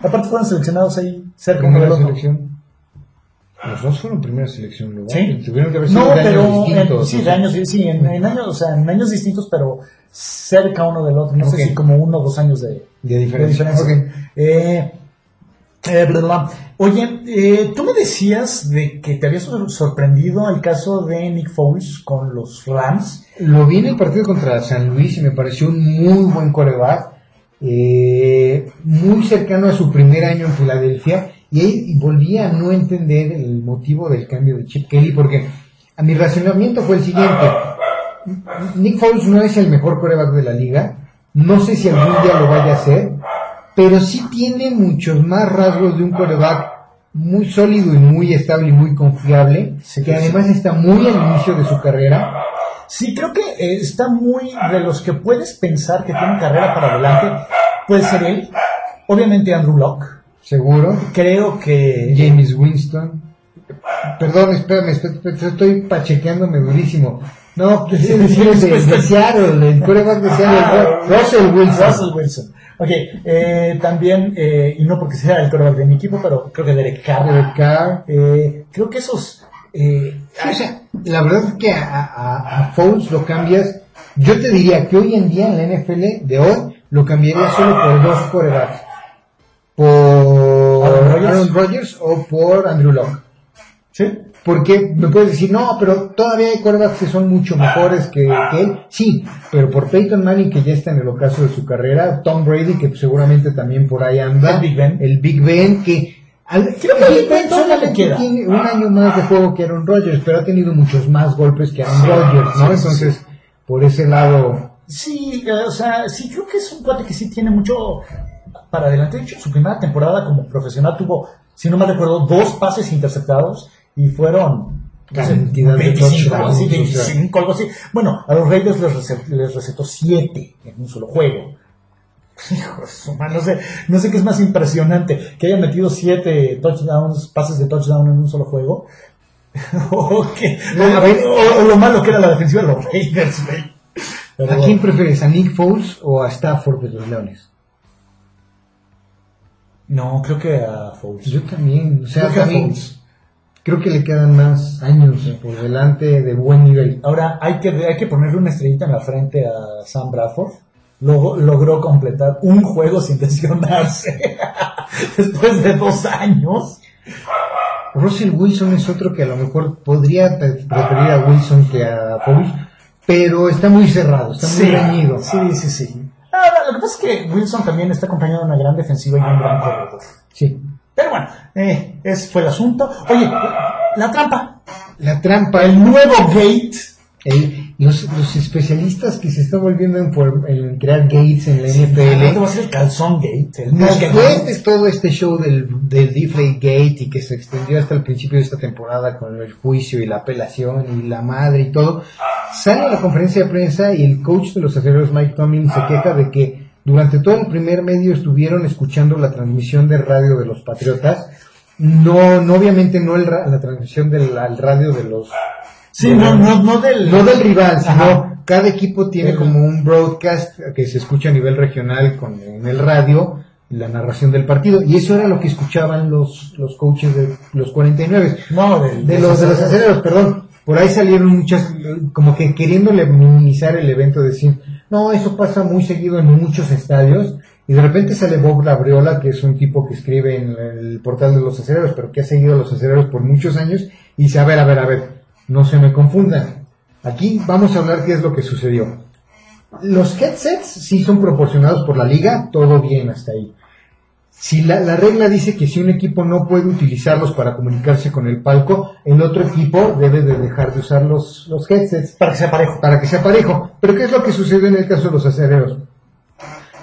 Aparte fueron seleccionados ahí cerca Primera otro. selección. Los dos fueron primera selección, ¿no? Sí. Tuvieron que haber sido No, de pero años en, sí, de años, sí, en, en años, o sea, en años distintos, pero cerca uno del otro. No sé si como uno o dos años de, De diferencia. de. Eh, eh, bla. Oye, eh, tú me decías de que te había sor- sorprendido el caso de Nick Foles con los Rams. Lo vi en el partido contra San Luis y me pareció un muy buen coreback. eh, muy cercano a su primer año en Filadelfia. Y ahí volví a no entender el motivo del cambio de Chip Kelly porque a mi razonamiento fue el siguiente. Nick Foles no es el mejor coreback de la liga. No sé si algún día lo vaya a hacer. Pero sí tiene muchos más rasgos de un coreback muy sólido y muy estable y muy confiable. Sí, que sí. además está muy al inicio de su carrera. Sí, creo que eh, está muy de los que puedes pensar que tienen carrera para adelante. Puede ser él, obviamente Andrew Locke. Seguro. Creo que James Winston. Perdón, espérame, estoy pachequeándome durísimo. No, pues es decir, el de, de Seattle, el coreback de Seattle, Russell Wilson. Russell Wilson. Ok, eh, también, eh, y no porque sea el coreback de mi equipo, pero creo que Derek Carr. Derek Carr. Eh, creo que esos... Eh, Sí, o sea, la verdad es que a, a, a Foles lo cambias. Yo te diría que hoy en día en la NFL de hoy lo cambiaría solo por dos corebacks. Por Aaron Rodgers. Aaron Rodgers o por Andrew Locke. ¿Sí? Porque me puedes decir, no, pero todavía hay quarterbacks que son mucho mejores que, que él. Sí, pero por Peyton Manning, que ya está en el ocaso de su carrera, Tom Brady, que seguramente también por ahí anda. El Big Ben. El Big Ben, que... Al, Creo que el Big Ben le queda. tiene un año más de juego que Aaron Rodgers, pero ha tenido muchos más golpes que Aaron Rodgers, ¿no? sí, sí, Entonces, por ese lado... Sí, o sea, sí creo que es un cuate que sí tiene mucho para adelante. De hecho, su primera temporada como profesional tuvo, si no me recuerdo, dos pases interceptados y fueron Cantidad de 25, algo así, touchdowns, o sea. 25, algo así. Bueno, a los Raiders les, rece- les recetó 7 en un solo juego. Hijo de su madre, no sé, no sé qué es más impresionante, que haya metido 7 touchdowns, pases de touchdown en un solo juego. o, que- No, a ver. o- o lo malo que era la defensiva de los Raiders, güey. Pero ¿A quién prefieres? ¿A Nick Foles o a Stafford de los Leones? No, creo que a Foles. Yo también, o sea, Creo que a Foles. Creo que le quedan más años por delante de buen nivel. Ahora hay que, hay que ponerle una estrellita en la frente a Sam Bradford. Luego logró completar un juego sin lesionarse. Después de dos años. Russell Wilson es otro que a lo mejor podría pre- preferir a Wilson que a Foles, pero está muy cerrado, está muy reñido. sí, sí, sí. Ahora, lo que pasa es que Wilson también está acompañado de una gran defensiva y un gran corredor. Sí. Pero bueno, eh, ese fue el asunto. Oye, la trampa. La trampa, El nuevo gate. el- los, los especialistas que se están volviendo en, en crear gates en la va NFL. a ser el calzón gate. El Después de todo este show del, del Deflate Gate y que se extendió hasta el principio de esta temporada con el juicio y la apelación y la madre y todo, sale a la conferencia de prensa y el coach de los aceleros Mike Tomlin se queja de que durante todo el primer medio estuvieron escuchando la transmisión de radio de los Patriotas. No, no obviamente no el ra- la transmisión del al radio de los Sí, de no, no, no del... no del rival, sino Ajá. cada equipo tiene como un broadcast que se escucha a nivel regional con en el radio la narración del partido y eso era lo que escuchaban los los coaches de los 49 No, del- de los de los aceleros, perdón. Por ahí salieron muchas como que queriéndole minimizar el evento decir, "No, eso pasa muy seguido en muchos estadios." Y de repente sale Bob Labriola, que es un tipo que escribe en el portal de los aceleros, pero que ha seguido a los aceleros por muchos años, y dice, a ver, a ver, a ver, no se me confundan. Aquí vamos a hablar qué es lo que sucedió. Los headsets sí son proporcionados por la liga, todo bien hasta ahí. Si la, la regla dice que si un equipo no puede utilizarlos para comunicarse con el palco, el otro equipo debe de dejar de usar los, los headsets Para que sea parejo. para que sea parejo. Pero ¿qué es lo que sucedió en el caso de los acereros?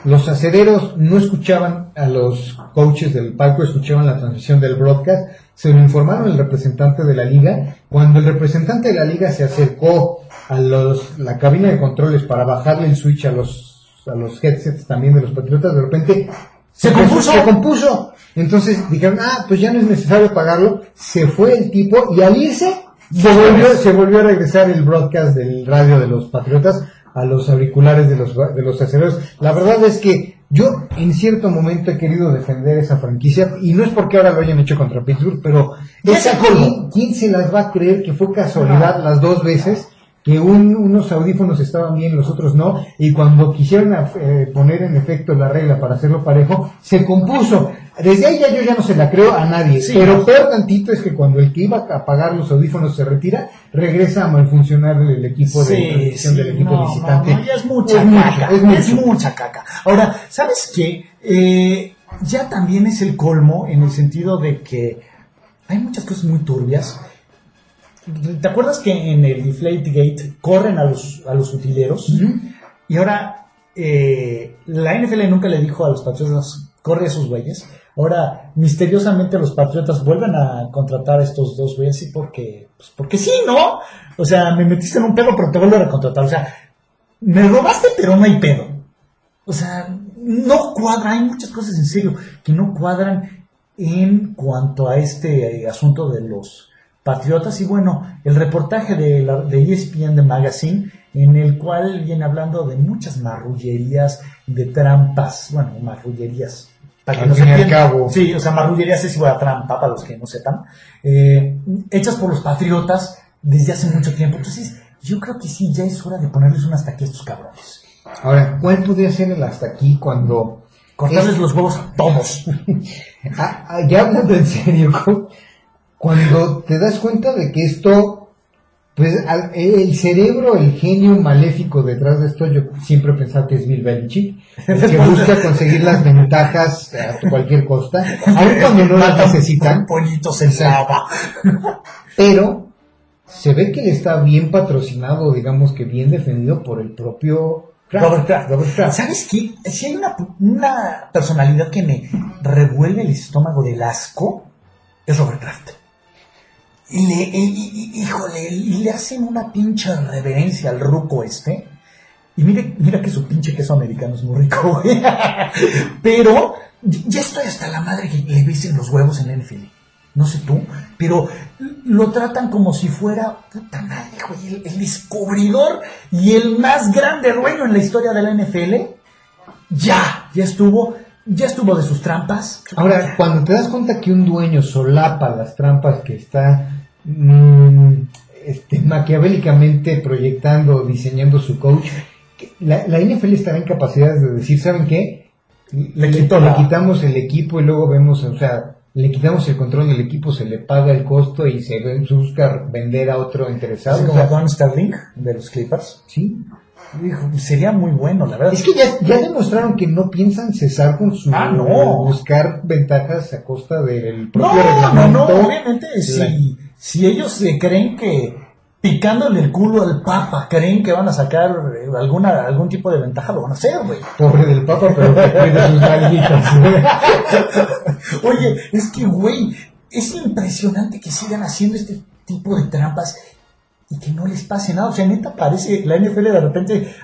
Los acereros no escuchaban a los coaches del palco, escuchaban la transmisión del broadcast, se lo informaron al representante de la liga. Cuando el representante de la liga se acercó a los, la cabina de controles para bajarle el switch a los, a los headsets también de los patriotas, de repente Se compuso. Se compuso. Entonces dijeron, ah, pues ya no es necesario pagarlo. Se fue el tipo y al irse se volvió, se volvió a regresar el broadcast del radio de los patriotas a los auriculares de los, de los acereros. La verdad es que yo en cierto momento he querido defender esa franquicia y no es porque ahora lo hayan hecho contra Pittsburgh, pero esa se colgó. ¿quién, quién se las va a creer que fue casualidad las dos veces? Que un- unos audífonos estaban bien, los otros no, y cuando quisieron eh, poner en efecto la regla para hacerlo parejo, se compuso. Desde ahí ya yo ya no se la creo a nadie, Sí. pero peor tantito es que cuando el que iba a pagar los audífonos se retira, regresa a malfuncionar el equipo de Sí, transmisión sí, del equipo no, visitante. no, no, ya es mucha caca. es mucha caca. Ahora, ¿sabes qué? Eh, ya también es el colmo en el sentido de que hay muchas cosas muy turbias. ¿Te acuerdas que en el Deflate Gate corren a los, a los utileros? Y ahora eh, la NFL nunca le dijo a los Patriotas, corre a esos güeyes. Ahora, misteriosamente los Patriotas vuelven a contratar a estos dos güeyes, sí, porque, pues porque sí, ¿no? O sea, me metiste en un pedo, pero te vuelvo a contratar. O sea, me robaste, pero no hay pedo. O sea, no cuadra, hay muchas cosas en serio que no cuadran en cuanto a este eh, asunto de los Patriotas. Y bueno, el reportaje de, la, de ESPN de Magazine, en el cual viene hablando de muchas marrullerías, de trampas, bueno, marrullerías. Para que Al no se fin y al cabo. Sí, o sea, marrullerías es igual a trampa, para los que no sepan. eh, hechas por los Patriotas desde hace mucho tiempo. Entonces, yo creo que sí, ya es hora de ponerles un hasta aquí a estos cabrones. Ahora, ¿cuál podría ser el hasta aquí cuando... Cortarles es- los huevos a todos. Ah, ah, ya hablando en serio, cuando te das cuenta de que esto, pues al- el cerebro, el genio maléfico detrás de esto, yo siempre he pensado que es Bill Belichick, el que busca conseguir las ventajas a cualquier costa, aun cuando no las necesitan, Pollitos en lava. pero se ve que él está bien patrocinado, digamos que bien defendido por el propio Kraft. Robert Kraft. Robert Kraft. ¿Sabes qué? Si hay una, una personalidad que me revuelve el estómago del asco, es Robert Kraft. Y le, y- y- híjole, le hacen una pinche reverencia al ruco este. Y mire, mira que su pinche queso americano es muy rico, güey. Pero ya estoy hasta la madre que le besen los huevos en NFL. No sé tú, pero lo tratan como si fuera, puta madre, güey, el descubridor y el más grande dueño en la historia de la NFL. Ya, ya estuvo, ya estuvo de sus trampas. Ahora, cuando te das cuenta que un dueño solapa las trampas que está mm, este, maquiavélicamente proyectando, diseñando su coach, la, la NFL estará en capacidades de decir, ¿saben qué? Le quitó le la- quitamos el equipo y luego vemos, o sea, le quitamos el control del equipo, se le paga el costo y se busca vender a otro interesado. Como Don Sterling de los Clippers. sí. Dijo, sería muy bueno, la verdad. Es que ya, ya demostraron que no piensan cesar con su Ah, no. buscar ventajas a costa del propio No, no, reglamento. no, obviamente, si, si ellos se creen que picándole el culo al Papa creen que van a sacar eh, alguna algún tipo de ventaja, lo van a hacer, güey. Pobre del Papa, pero que cuide sus nalguitas. Oye, es que, güey, es impresionante que sigan haciendo este tipo de trampas y que no les pase nada. O sea, neta, parece la NFL de repente.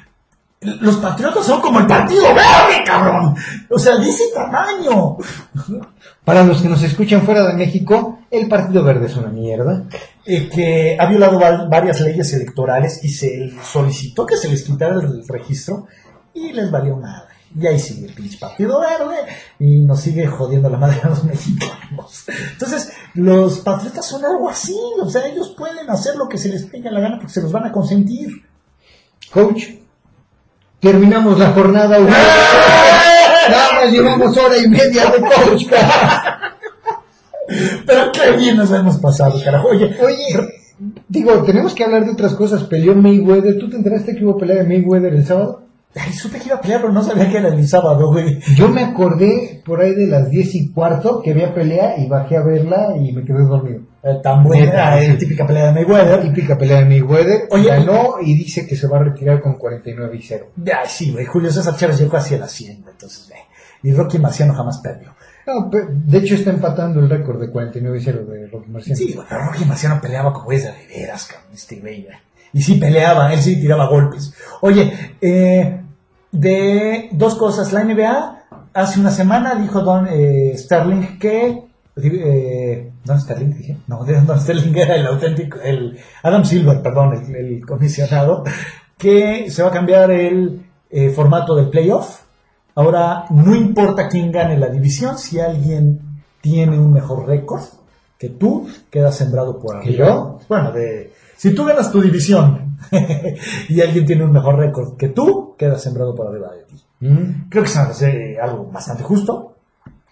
Los patriotas son como el partido verde, cabrón. O sea, de ese tamaño. Para los que nos escuchan fuera de México, el Partido Verde es una mierda. eh, que ha violado varias leyes electorales y se solicitó que se les quitara el registro y les valió nada. Y ahí sigue el pinche partido verde y nos sigue jodiendo la madre a los mexicanos. Entonces, los patriotas son algo así, o sea, ellos pueden hacer lo que se les pegue la gana porque se los van a consentir. Coach, terminamos la jornada. Nada más llevamos hora y media de coach. Pero qué bien nos hemos pasado, carajo. Oye, Oye, digo, tenemos que hablar de otras cosas. Peleó Mayweather. ¿Tú te enteraste que hubo pelea de Mayweather el sábado? ay, supe que iba a pelear, pero no sabía que era el sábado, güey. Yo me acordé por ahí de las diez y cuarto que había pelea y bajé a verla y me quedé dormido. Eh, tan buena, eh, típica pelea de Mayweather. Típica pelea de Mayweather. Oye, ganó y dice que se va a retirar con 49 y 0. Ay, sí, güey, Julio César Chávez llegó hacia la hacienda, entonces, ve. Y Rocky Marciano jamás perdió. No, de hecho está empatando el récord de 49 y 0 de Rocky Marciano. Sí, pero Rocky Marciano peleaba como es de veras, este güey. Y sí peleaba, él sí tiraba golpes. Oye, eh, de dos cosas, la NBA hace una semana dijo Don eh, Sterling que... Eh, Don Sterling, dije. No, Don Sterling era el auténtico, el Adam Silver, perdón, el, el comisionado, que se va a cambiar el eh, formato del playoff. Ahora, no importa quién gane la división, si alguien tiene un mejor récord que tú, quedas sembrado por ¿Que arriba. yo? Bueno, de, si tú ganas tu división y alguien tiene un mejor récord que tú, quedas sembrado por arriba de ti. Mm. Creo que se hace algo bastante justo.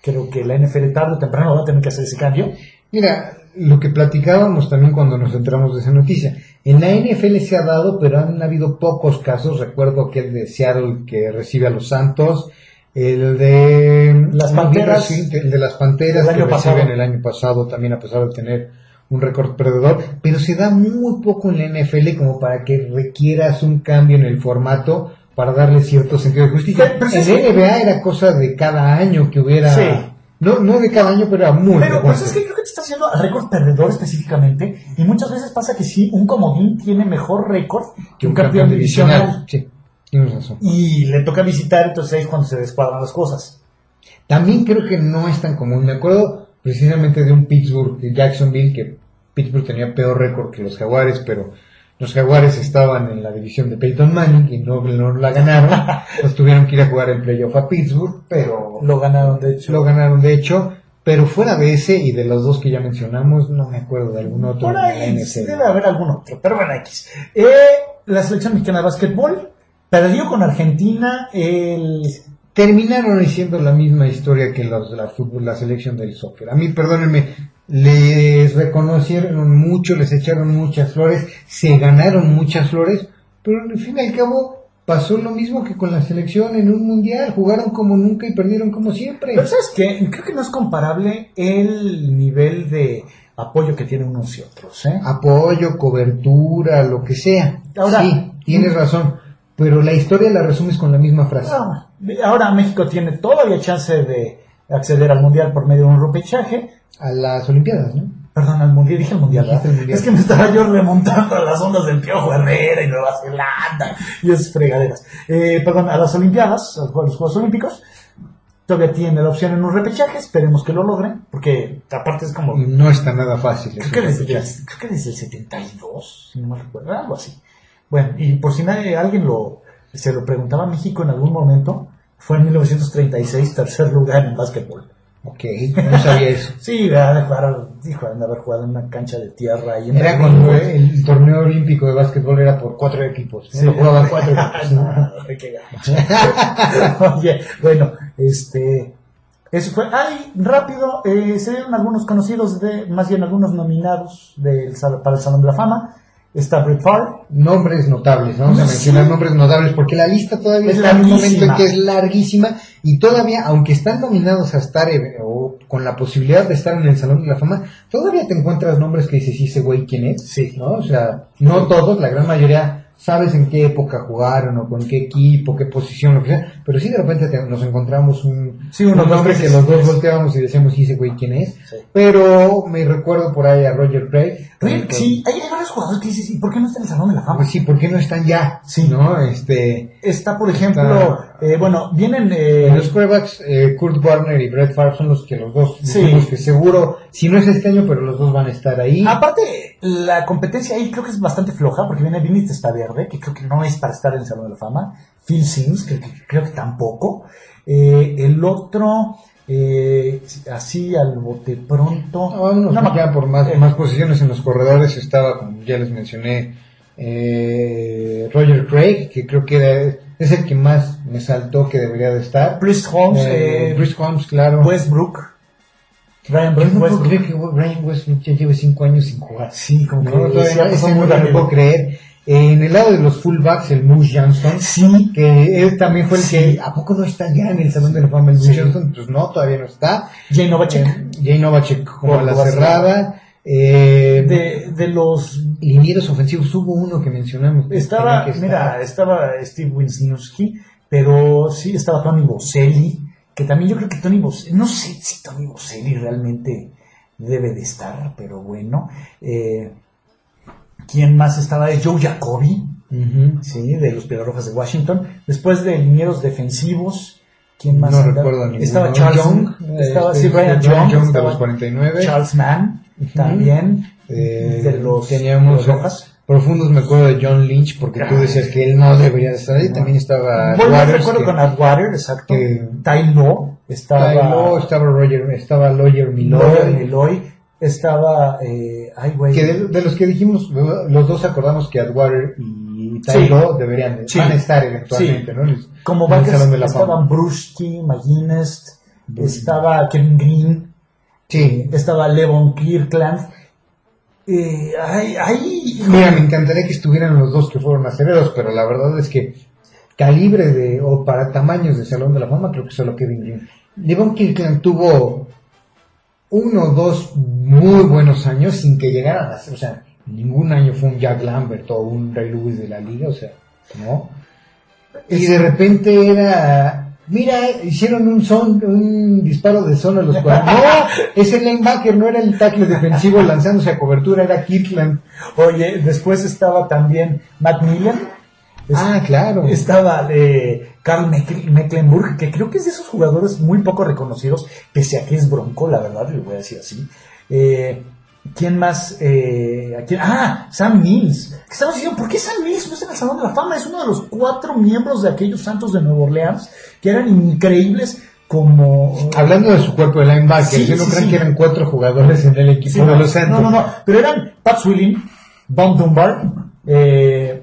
Creo que la NFL tarde o temprano va a tener que hacer ese cambio. Mira, lo que platicábamos también cuando nos entramos de esa noticia. En la NFL se ha dado, pero han habido pocos casos. Recuerdo aquel de Seattle que recibe a los Santos. El de Las Panteras. El de las Panteras El que pasado. reciben el año pasado también a pesar de tener un récord perdedor. Pero se da muy poco en la NFL como para que requieras un cambio en el formato para darle cierto sentido de justicia. Pero- pero en que- NBA era cosa de cada año que hubiera... Sí. No, no de cada año, pero era muy Pero pues es que creo que te estás haciendo récord perdedor específicamente. Y muchas veces pasa que sí, un comodín tiene mejor récord que un campeón divisional. Sí, tienes razón. Y le toca visitar, entonces ahí es cuando se descuadran las cosas. También creo que no es tan común. Me acuerdo precisamente de un Pittsburgh, de Jacksonville, que Pittsburgh tenía peor récord que los Jaguares, pero los Jaguares estaban en la división de Peyton Manning y no, no la ganaron. Pues tuvieron que ir a jugar el playoff a Pittsburgh, pero Lo ganaron, de hecho. lo ganaron de hecho. Pero fuera de ese y de los dos que ya mencionamos, no me acuerdo de algún otro Por ahí debe haber algún otro, pero bueno, X. Eh, la selección mexicana de básquetbol perdió con Argentina el... terminaron siendo la misma historia que los de la fútbol, la selección del soccer. A mí, perdónenme, les reconocieron mucho, les echaron muchas flores, se ganaron muchas flores, pero al fin y al cabo pasó lo mismo que con la selección en un mundial, jugaron como nunca y perdieron como siempre. Pero ¿sabes qué? Creo que no es comparable el nivel de apoyo que tienen unos y otros, ¿eh? Apoyo, cobertura, lo que sea. Ahora- sí, tienes razón, pero la historia la resumes con la misma frase. Ah, Ahora México tiene todavía chance de acceder al mundial por medio de un repechaje. A las Olimpiadas, ¿no? Perdón, al mundial, dije el mundial, ¿verdad? Mundial. Es que me estaba yo remontando a las ondas del Piojo Herrera y Nueva Zelanda y esas fregaderas. Eh, perdón, a las Olimpiadas, a los Juegos Olímpicos, todavía tiene la opción en un repechaje, esperemos que lo logren, porque aparte es como... No está nada fácil. Creo que, desde, creo que desde el 72, si no me recuerdo, algo así. Bueno, y por si nadie, alguien lo, se lo preguntaba a México en algún momento, fue en 1936 tercer lugar en básquetbol. Ok, no sabía eso. Sí, de jugar, dijo, de haber jugado en una cancha de tierra y Era cuando el torneo olímpico de básquetbol era por cuatro equipos. Sí. Lo jugaban cuatro equipos. No, qué gacho. Oye, bueno, este, eso fue. Ay, rápido, eh, se dieron algunos conocidos de, más bien algunos nominados del, para el Salón de la Fama. Favre, Nombres notables, vamos a Sí. mencionar nombres notables porque la lista todavía Es está en un momento en que es larguísima y todavía, aunque están nominados a estar eh, o con la posibilidad de estar en el Salón de la Fama, todavía te encuentras nombres que dices, sí, ese güey, ¿quién es? Sí. ¿No? O sea, no todos, la gran mayoría sabes en qué época jugaron o con qué equipo, qué posición, lo que sea, pero sí de repente te- nos encontramos un, Sí, unos un nombre que los dos volteábamos y decíamos, sí, ese güey, ¿quién es? Sí. Pero me recuerdo por ahí a Roger Craig. Oye, Con- sí, hay varios jugadores que dices, ¿y por qué no está en el Salón de la Fama? Pues sí, ¿por qué no están ya? Sí. ¿No? Este, Está, por ejemplo, Está- eh, bueno, vienen... eh, los quarterbacks, eh, Kurt Warner y Brett Favre son los que los dos Sí. dijimos que seguro, si no es este año, pero los dos van a estar ahí. Aparte, la competencia ahí creo que es bastante floja, porque viene Vinny Testaverde, que creo que no es para estar en el Salón de la Fama. Phil Sims, que, que creo que tampoco. Eh, el otro, eh, así al bote pronto. Ah, Vámonos No me ya por más, eh, más posiciones en los corredores. Estaba, como ya les mencioné, eh, Roger Craig, que creo que era- es el que más me saltó que debería de estar. Brice Holmes, Eh, eh, Holmes, claro. Westbrook. Ryan Yo no puedo Westbrook. creer que Brian Westbrook ya lleve cinco años sin jugar. Sí, como No, que todavía no, lo puedo creer. Eh, en el lado de los fullbacks, el Moose Johnson, Sí, que él también fue el Sí. que, ¿a poco no está ya en el Salón de la Fama el Moose Sí. Johnson? Pues no, todavía no está. Jay Novacek. Eh, Jay Novacek como a la cerrada. Eh, de, de los linieros ofensivos, hubo uno que mencionamos. Estaba, que mira, estaba Steve Wisniewski, pero sí estaba Tony Boselli, que también yo creo que Tony Boselli, no sé si Tony Boselli realmente debe de estar, pero bueno. Eh, ¿Quién más estaba? Joe Jacoby, sí, de los Rojas de Washington. Después de linieros defensivos, ¿quién más? No recuerdo ninguno. Estaba Charles Young, estaba, este, sí, Brian Young, Young de los 49. Charles Mann, también, Eh, de los, teníamos de los Rojas. profundos me acuerdo de John Lynch porque tú decías que él no debería estar ahí también estaba Bueno, Waters, recuerdo que- con Atwater, exacto. que- Ty Law, estaba Ty Law, estaba Roger estaba Lawyer Milloy Lawyer Milloy, estaba, eh, ay güey, que de, de los que dijimos los dos acordamos que Atwater y Sí. Deberían de- Sí. van a estar eventualmente Sí. ¿no? El- como backers estaban Bruschi, McGuinness, estaba Kevin Green, sí estaba Levon Kirkland, eh, ay, ay, Mira, me encantaría que estuvieran los dos que fueron acereros, pero la verdad es que calibre de, o para tamaños de Salón de la Fama, creo que solo Kevin Green. Devon Kirkland tuvo uno o dos muy buenos años sin que llegaran a ser, o sea, ningún año fue un Jack Lambert o un Ray Lewis de la liga, o sea, ¿no? Y de repente era, mira, hicieron un son, un disparo de zona a los cuales, no, ese linebacker no era el tackle defensivo lanzándose a cobertura, era Kirkland. oye, después estaba también Matt Miller, Es- Ah, claro. Estaba eh, Carl Meck- Mecklenburg, que creo que es de esos jugadores muy poco reconocidos, pese a que es bronco, la verdad, le voy a decir así. Eh, ¿Quién más? Eh, ¿a quién? Ah, Sam Mills. ¿Qué estamos diciendo? ¿Por qué Sam Mills no está en el Salón de la Fama? Es uno de los cuatro miembros de aquellos Santos de Nueva Orleans que eran increíbles como... Hablando de su cuerpo de linebacker, Sí, yo no sí, creo sí. que eran cuatro jugadores en el equipo de no, los Santos. no, no, no, pero eran Pat Swilling, Bob Dunbar, eh,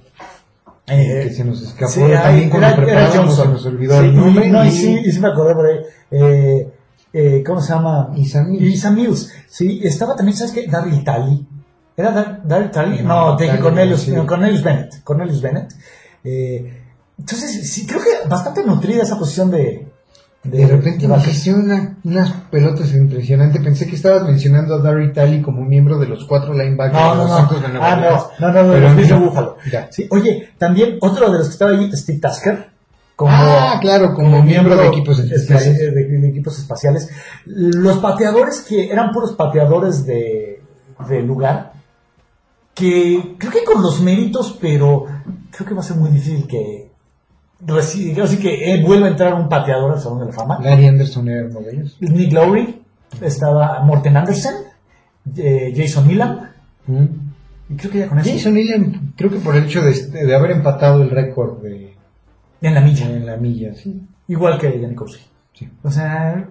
eh, que se nos escapó también ay, cuando era- era Johnson. se nos olvidó Sí, el nombre. y- no, y y- sí, y sí me acordé por ahí. Eh, eh, ¿Cómo se llama? Y Sam Mills. Sí, estaba también, ¿sabes qué? Daryl Talley. ¿Era Dar- Daryl Talley? No, No, de Cornelius, sí. no, Cornelius Bennett. Cornelius Bennett. Eh, entonces, sí, creo que bastante nutrida esa posición de... De repente me una- unas pelotas impresionantes. Pensé que estabas mencionando a Darry Talley como miembro de los cuatro linebackers No, de no, los no. Santos de Nueva Ah, no, no, no, no, Pero los Bills de no. Búfalo. Ya. Sí, oye, también otro de los que como, Ah, claro, como miembro de equipos especiales. espaci- de, de equipos espaciales. Los pateadores que eran puros pateadores de, de lugar, que creo que con los méritos, pero creo que va a ser muy difícil que así que eh, vuelva a entrar un pateador al Salón de la Fama. Larry Anderson era uno de ellos. Nick Lowry, estaba Morten Andersen, eh, Jason Milam, Mm. y creo que ya con eso. Jason Allen, creo que por el hecho de, de haber empatado el récord de, En la milla. en la milla, sí. Igual que Janikowski. Sí. O sea,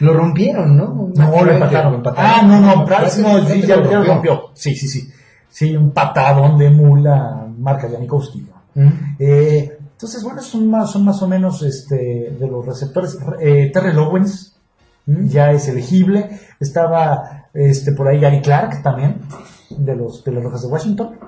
Lo rompieron, ¿no? no lo empataron. Ah, no, no, Price no, sí, ya, lo rompió. Sí, sí, sí. Sí, un patadón de mula marca Janikowski. Mm. Eh, entonces, bueno, son más, son más o menos este, de los receptores. Eh, Terrell Owens Mm. ya es elegible. Estaba este, por ahí Gary Clark también, de los, de Rojas de Washington.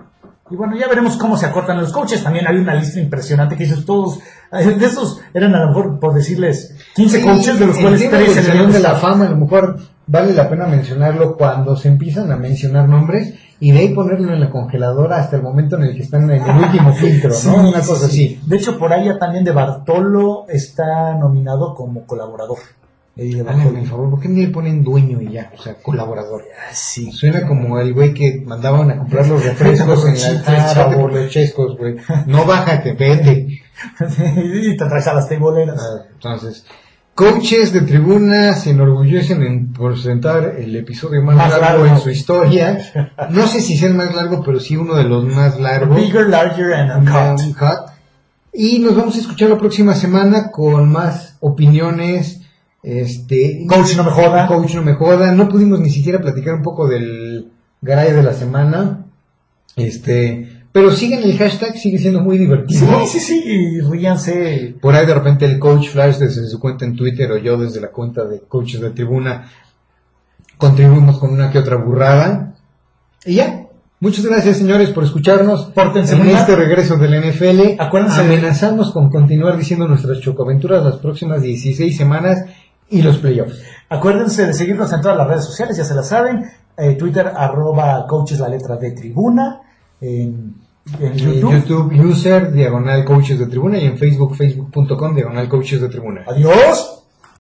Y bueno, ya veremos cómo se acortan los coaches. También hay una lista impresionante que dices todos, de esos eran a lo mejor, por decirles, 15 coaches, de los cuales tema 3 del en el Salón de la. Fama, a lo mejor vale la pena mencionarlo cuando se empiezan a mencionar nombres y de ahí ponerlo en la congeladora hasta el momento en el que están en el último filtro, ¿no? Sí, Una sí, cosa sí. así. De hecho, por ahí ya también de Bartolo está nominado como colaborador. Háganme el favor, ¿por qué no le ponen dueño y ya? O sea, colaborador. Sí. Suena como el güey que mandaban a comprar los refrescos en la vete por los chescos, güey. No bájate, vete. y te traes a las teiboleras. Ah, Entonces, coaches de tribuna se enorgullecen en presentar el episodio más, Más largo, largo. en su historia. No sé si sea el más largo, pero sí uno de los más largos. Bigger, larger and uncut. Uncut. Y nos vamos a escuchar la próxima semana con más opiniones. Este, Coach no me joda. Coach no me joda. No pudimos ni siquiera platicar un poco del garay de la semana. Este, pero sigan el hashtag, sigue siendo muy divertido. Sí, sí, sí, ríanse. Por ahí de repente el coach Flash desde su cuenta en Twitter o yo desde la cuenta de coaches de tribuna contribuimos con una que otra burrada. Y ya. Muchas gracias señores por escucharnos Pórtense en este regreso del NFL. Acuérdense de- Amenazamos con continuar diciendo nuestras chocoaventuras las próximas 16 semanas y los playoffs. Acuérdense de seguirnos en todas las redes sociales, ya se la saben. Eh, Twitter, arroba coaches la letra de tribuna. En, YouTube. YouTube user diagonal coaches de tribuna y en Facebook facebook.com diagonal coaches de tribuna. Adiós.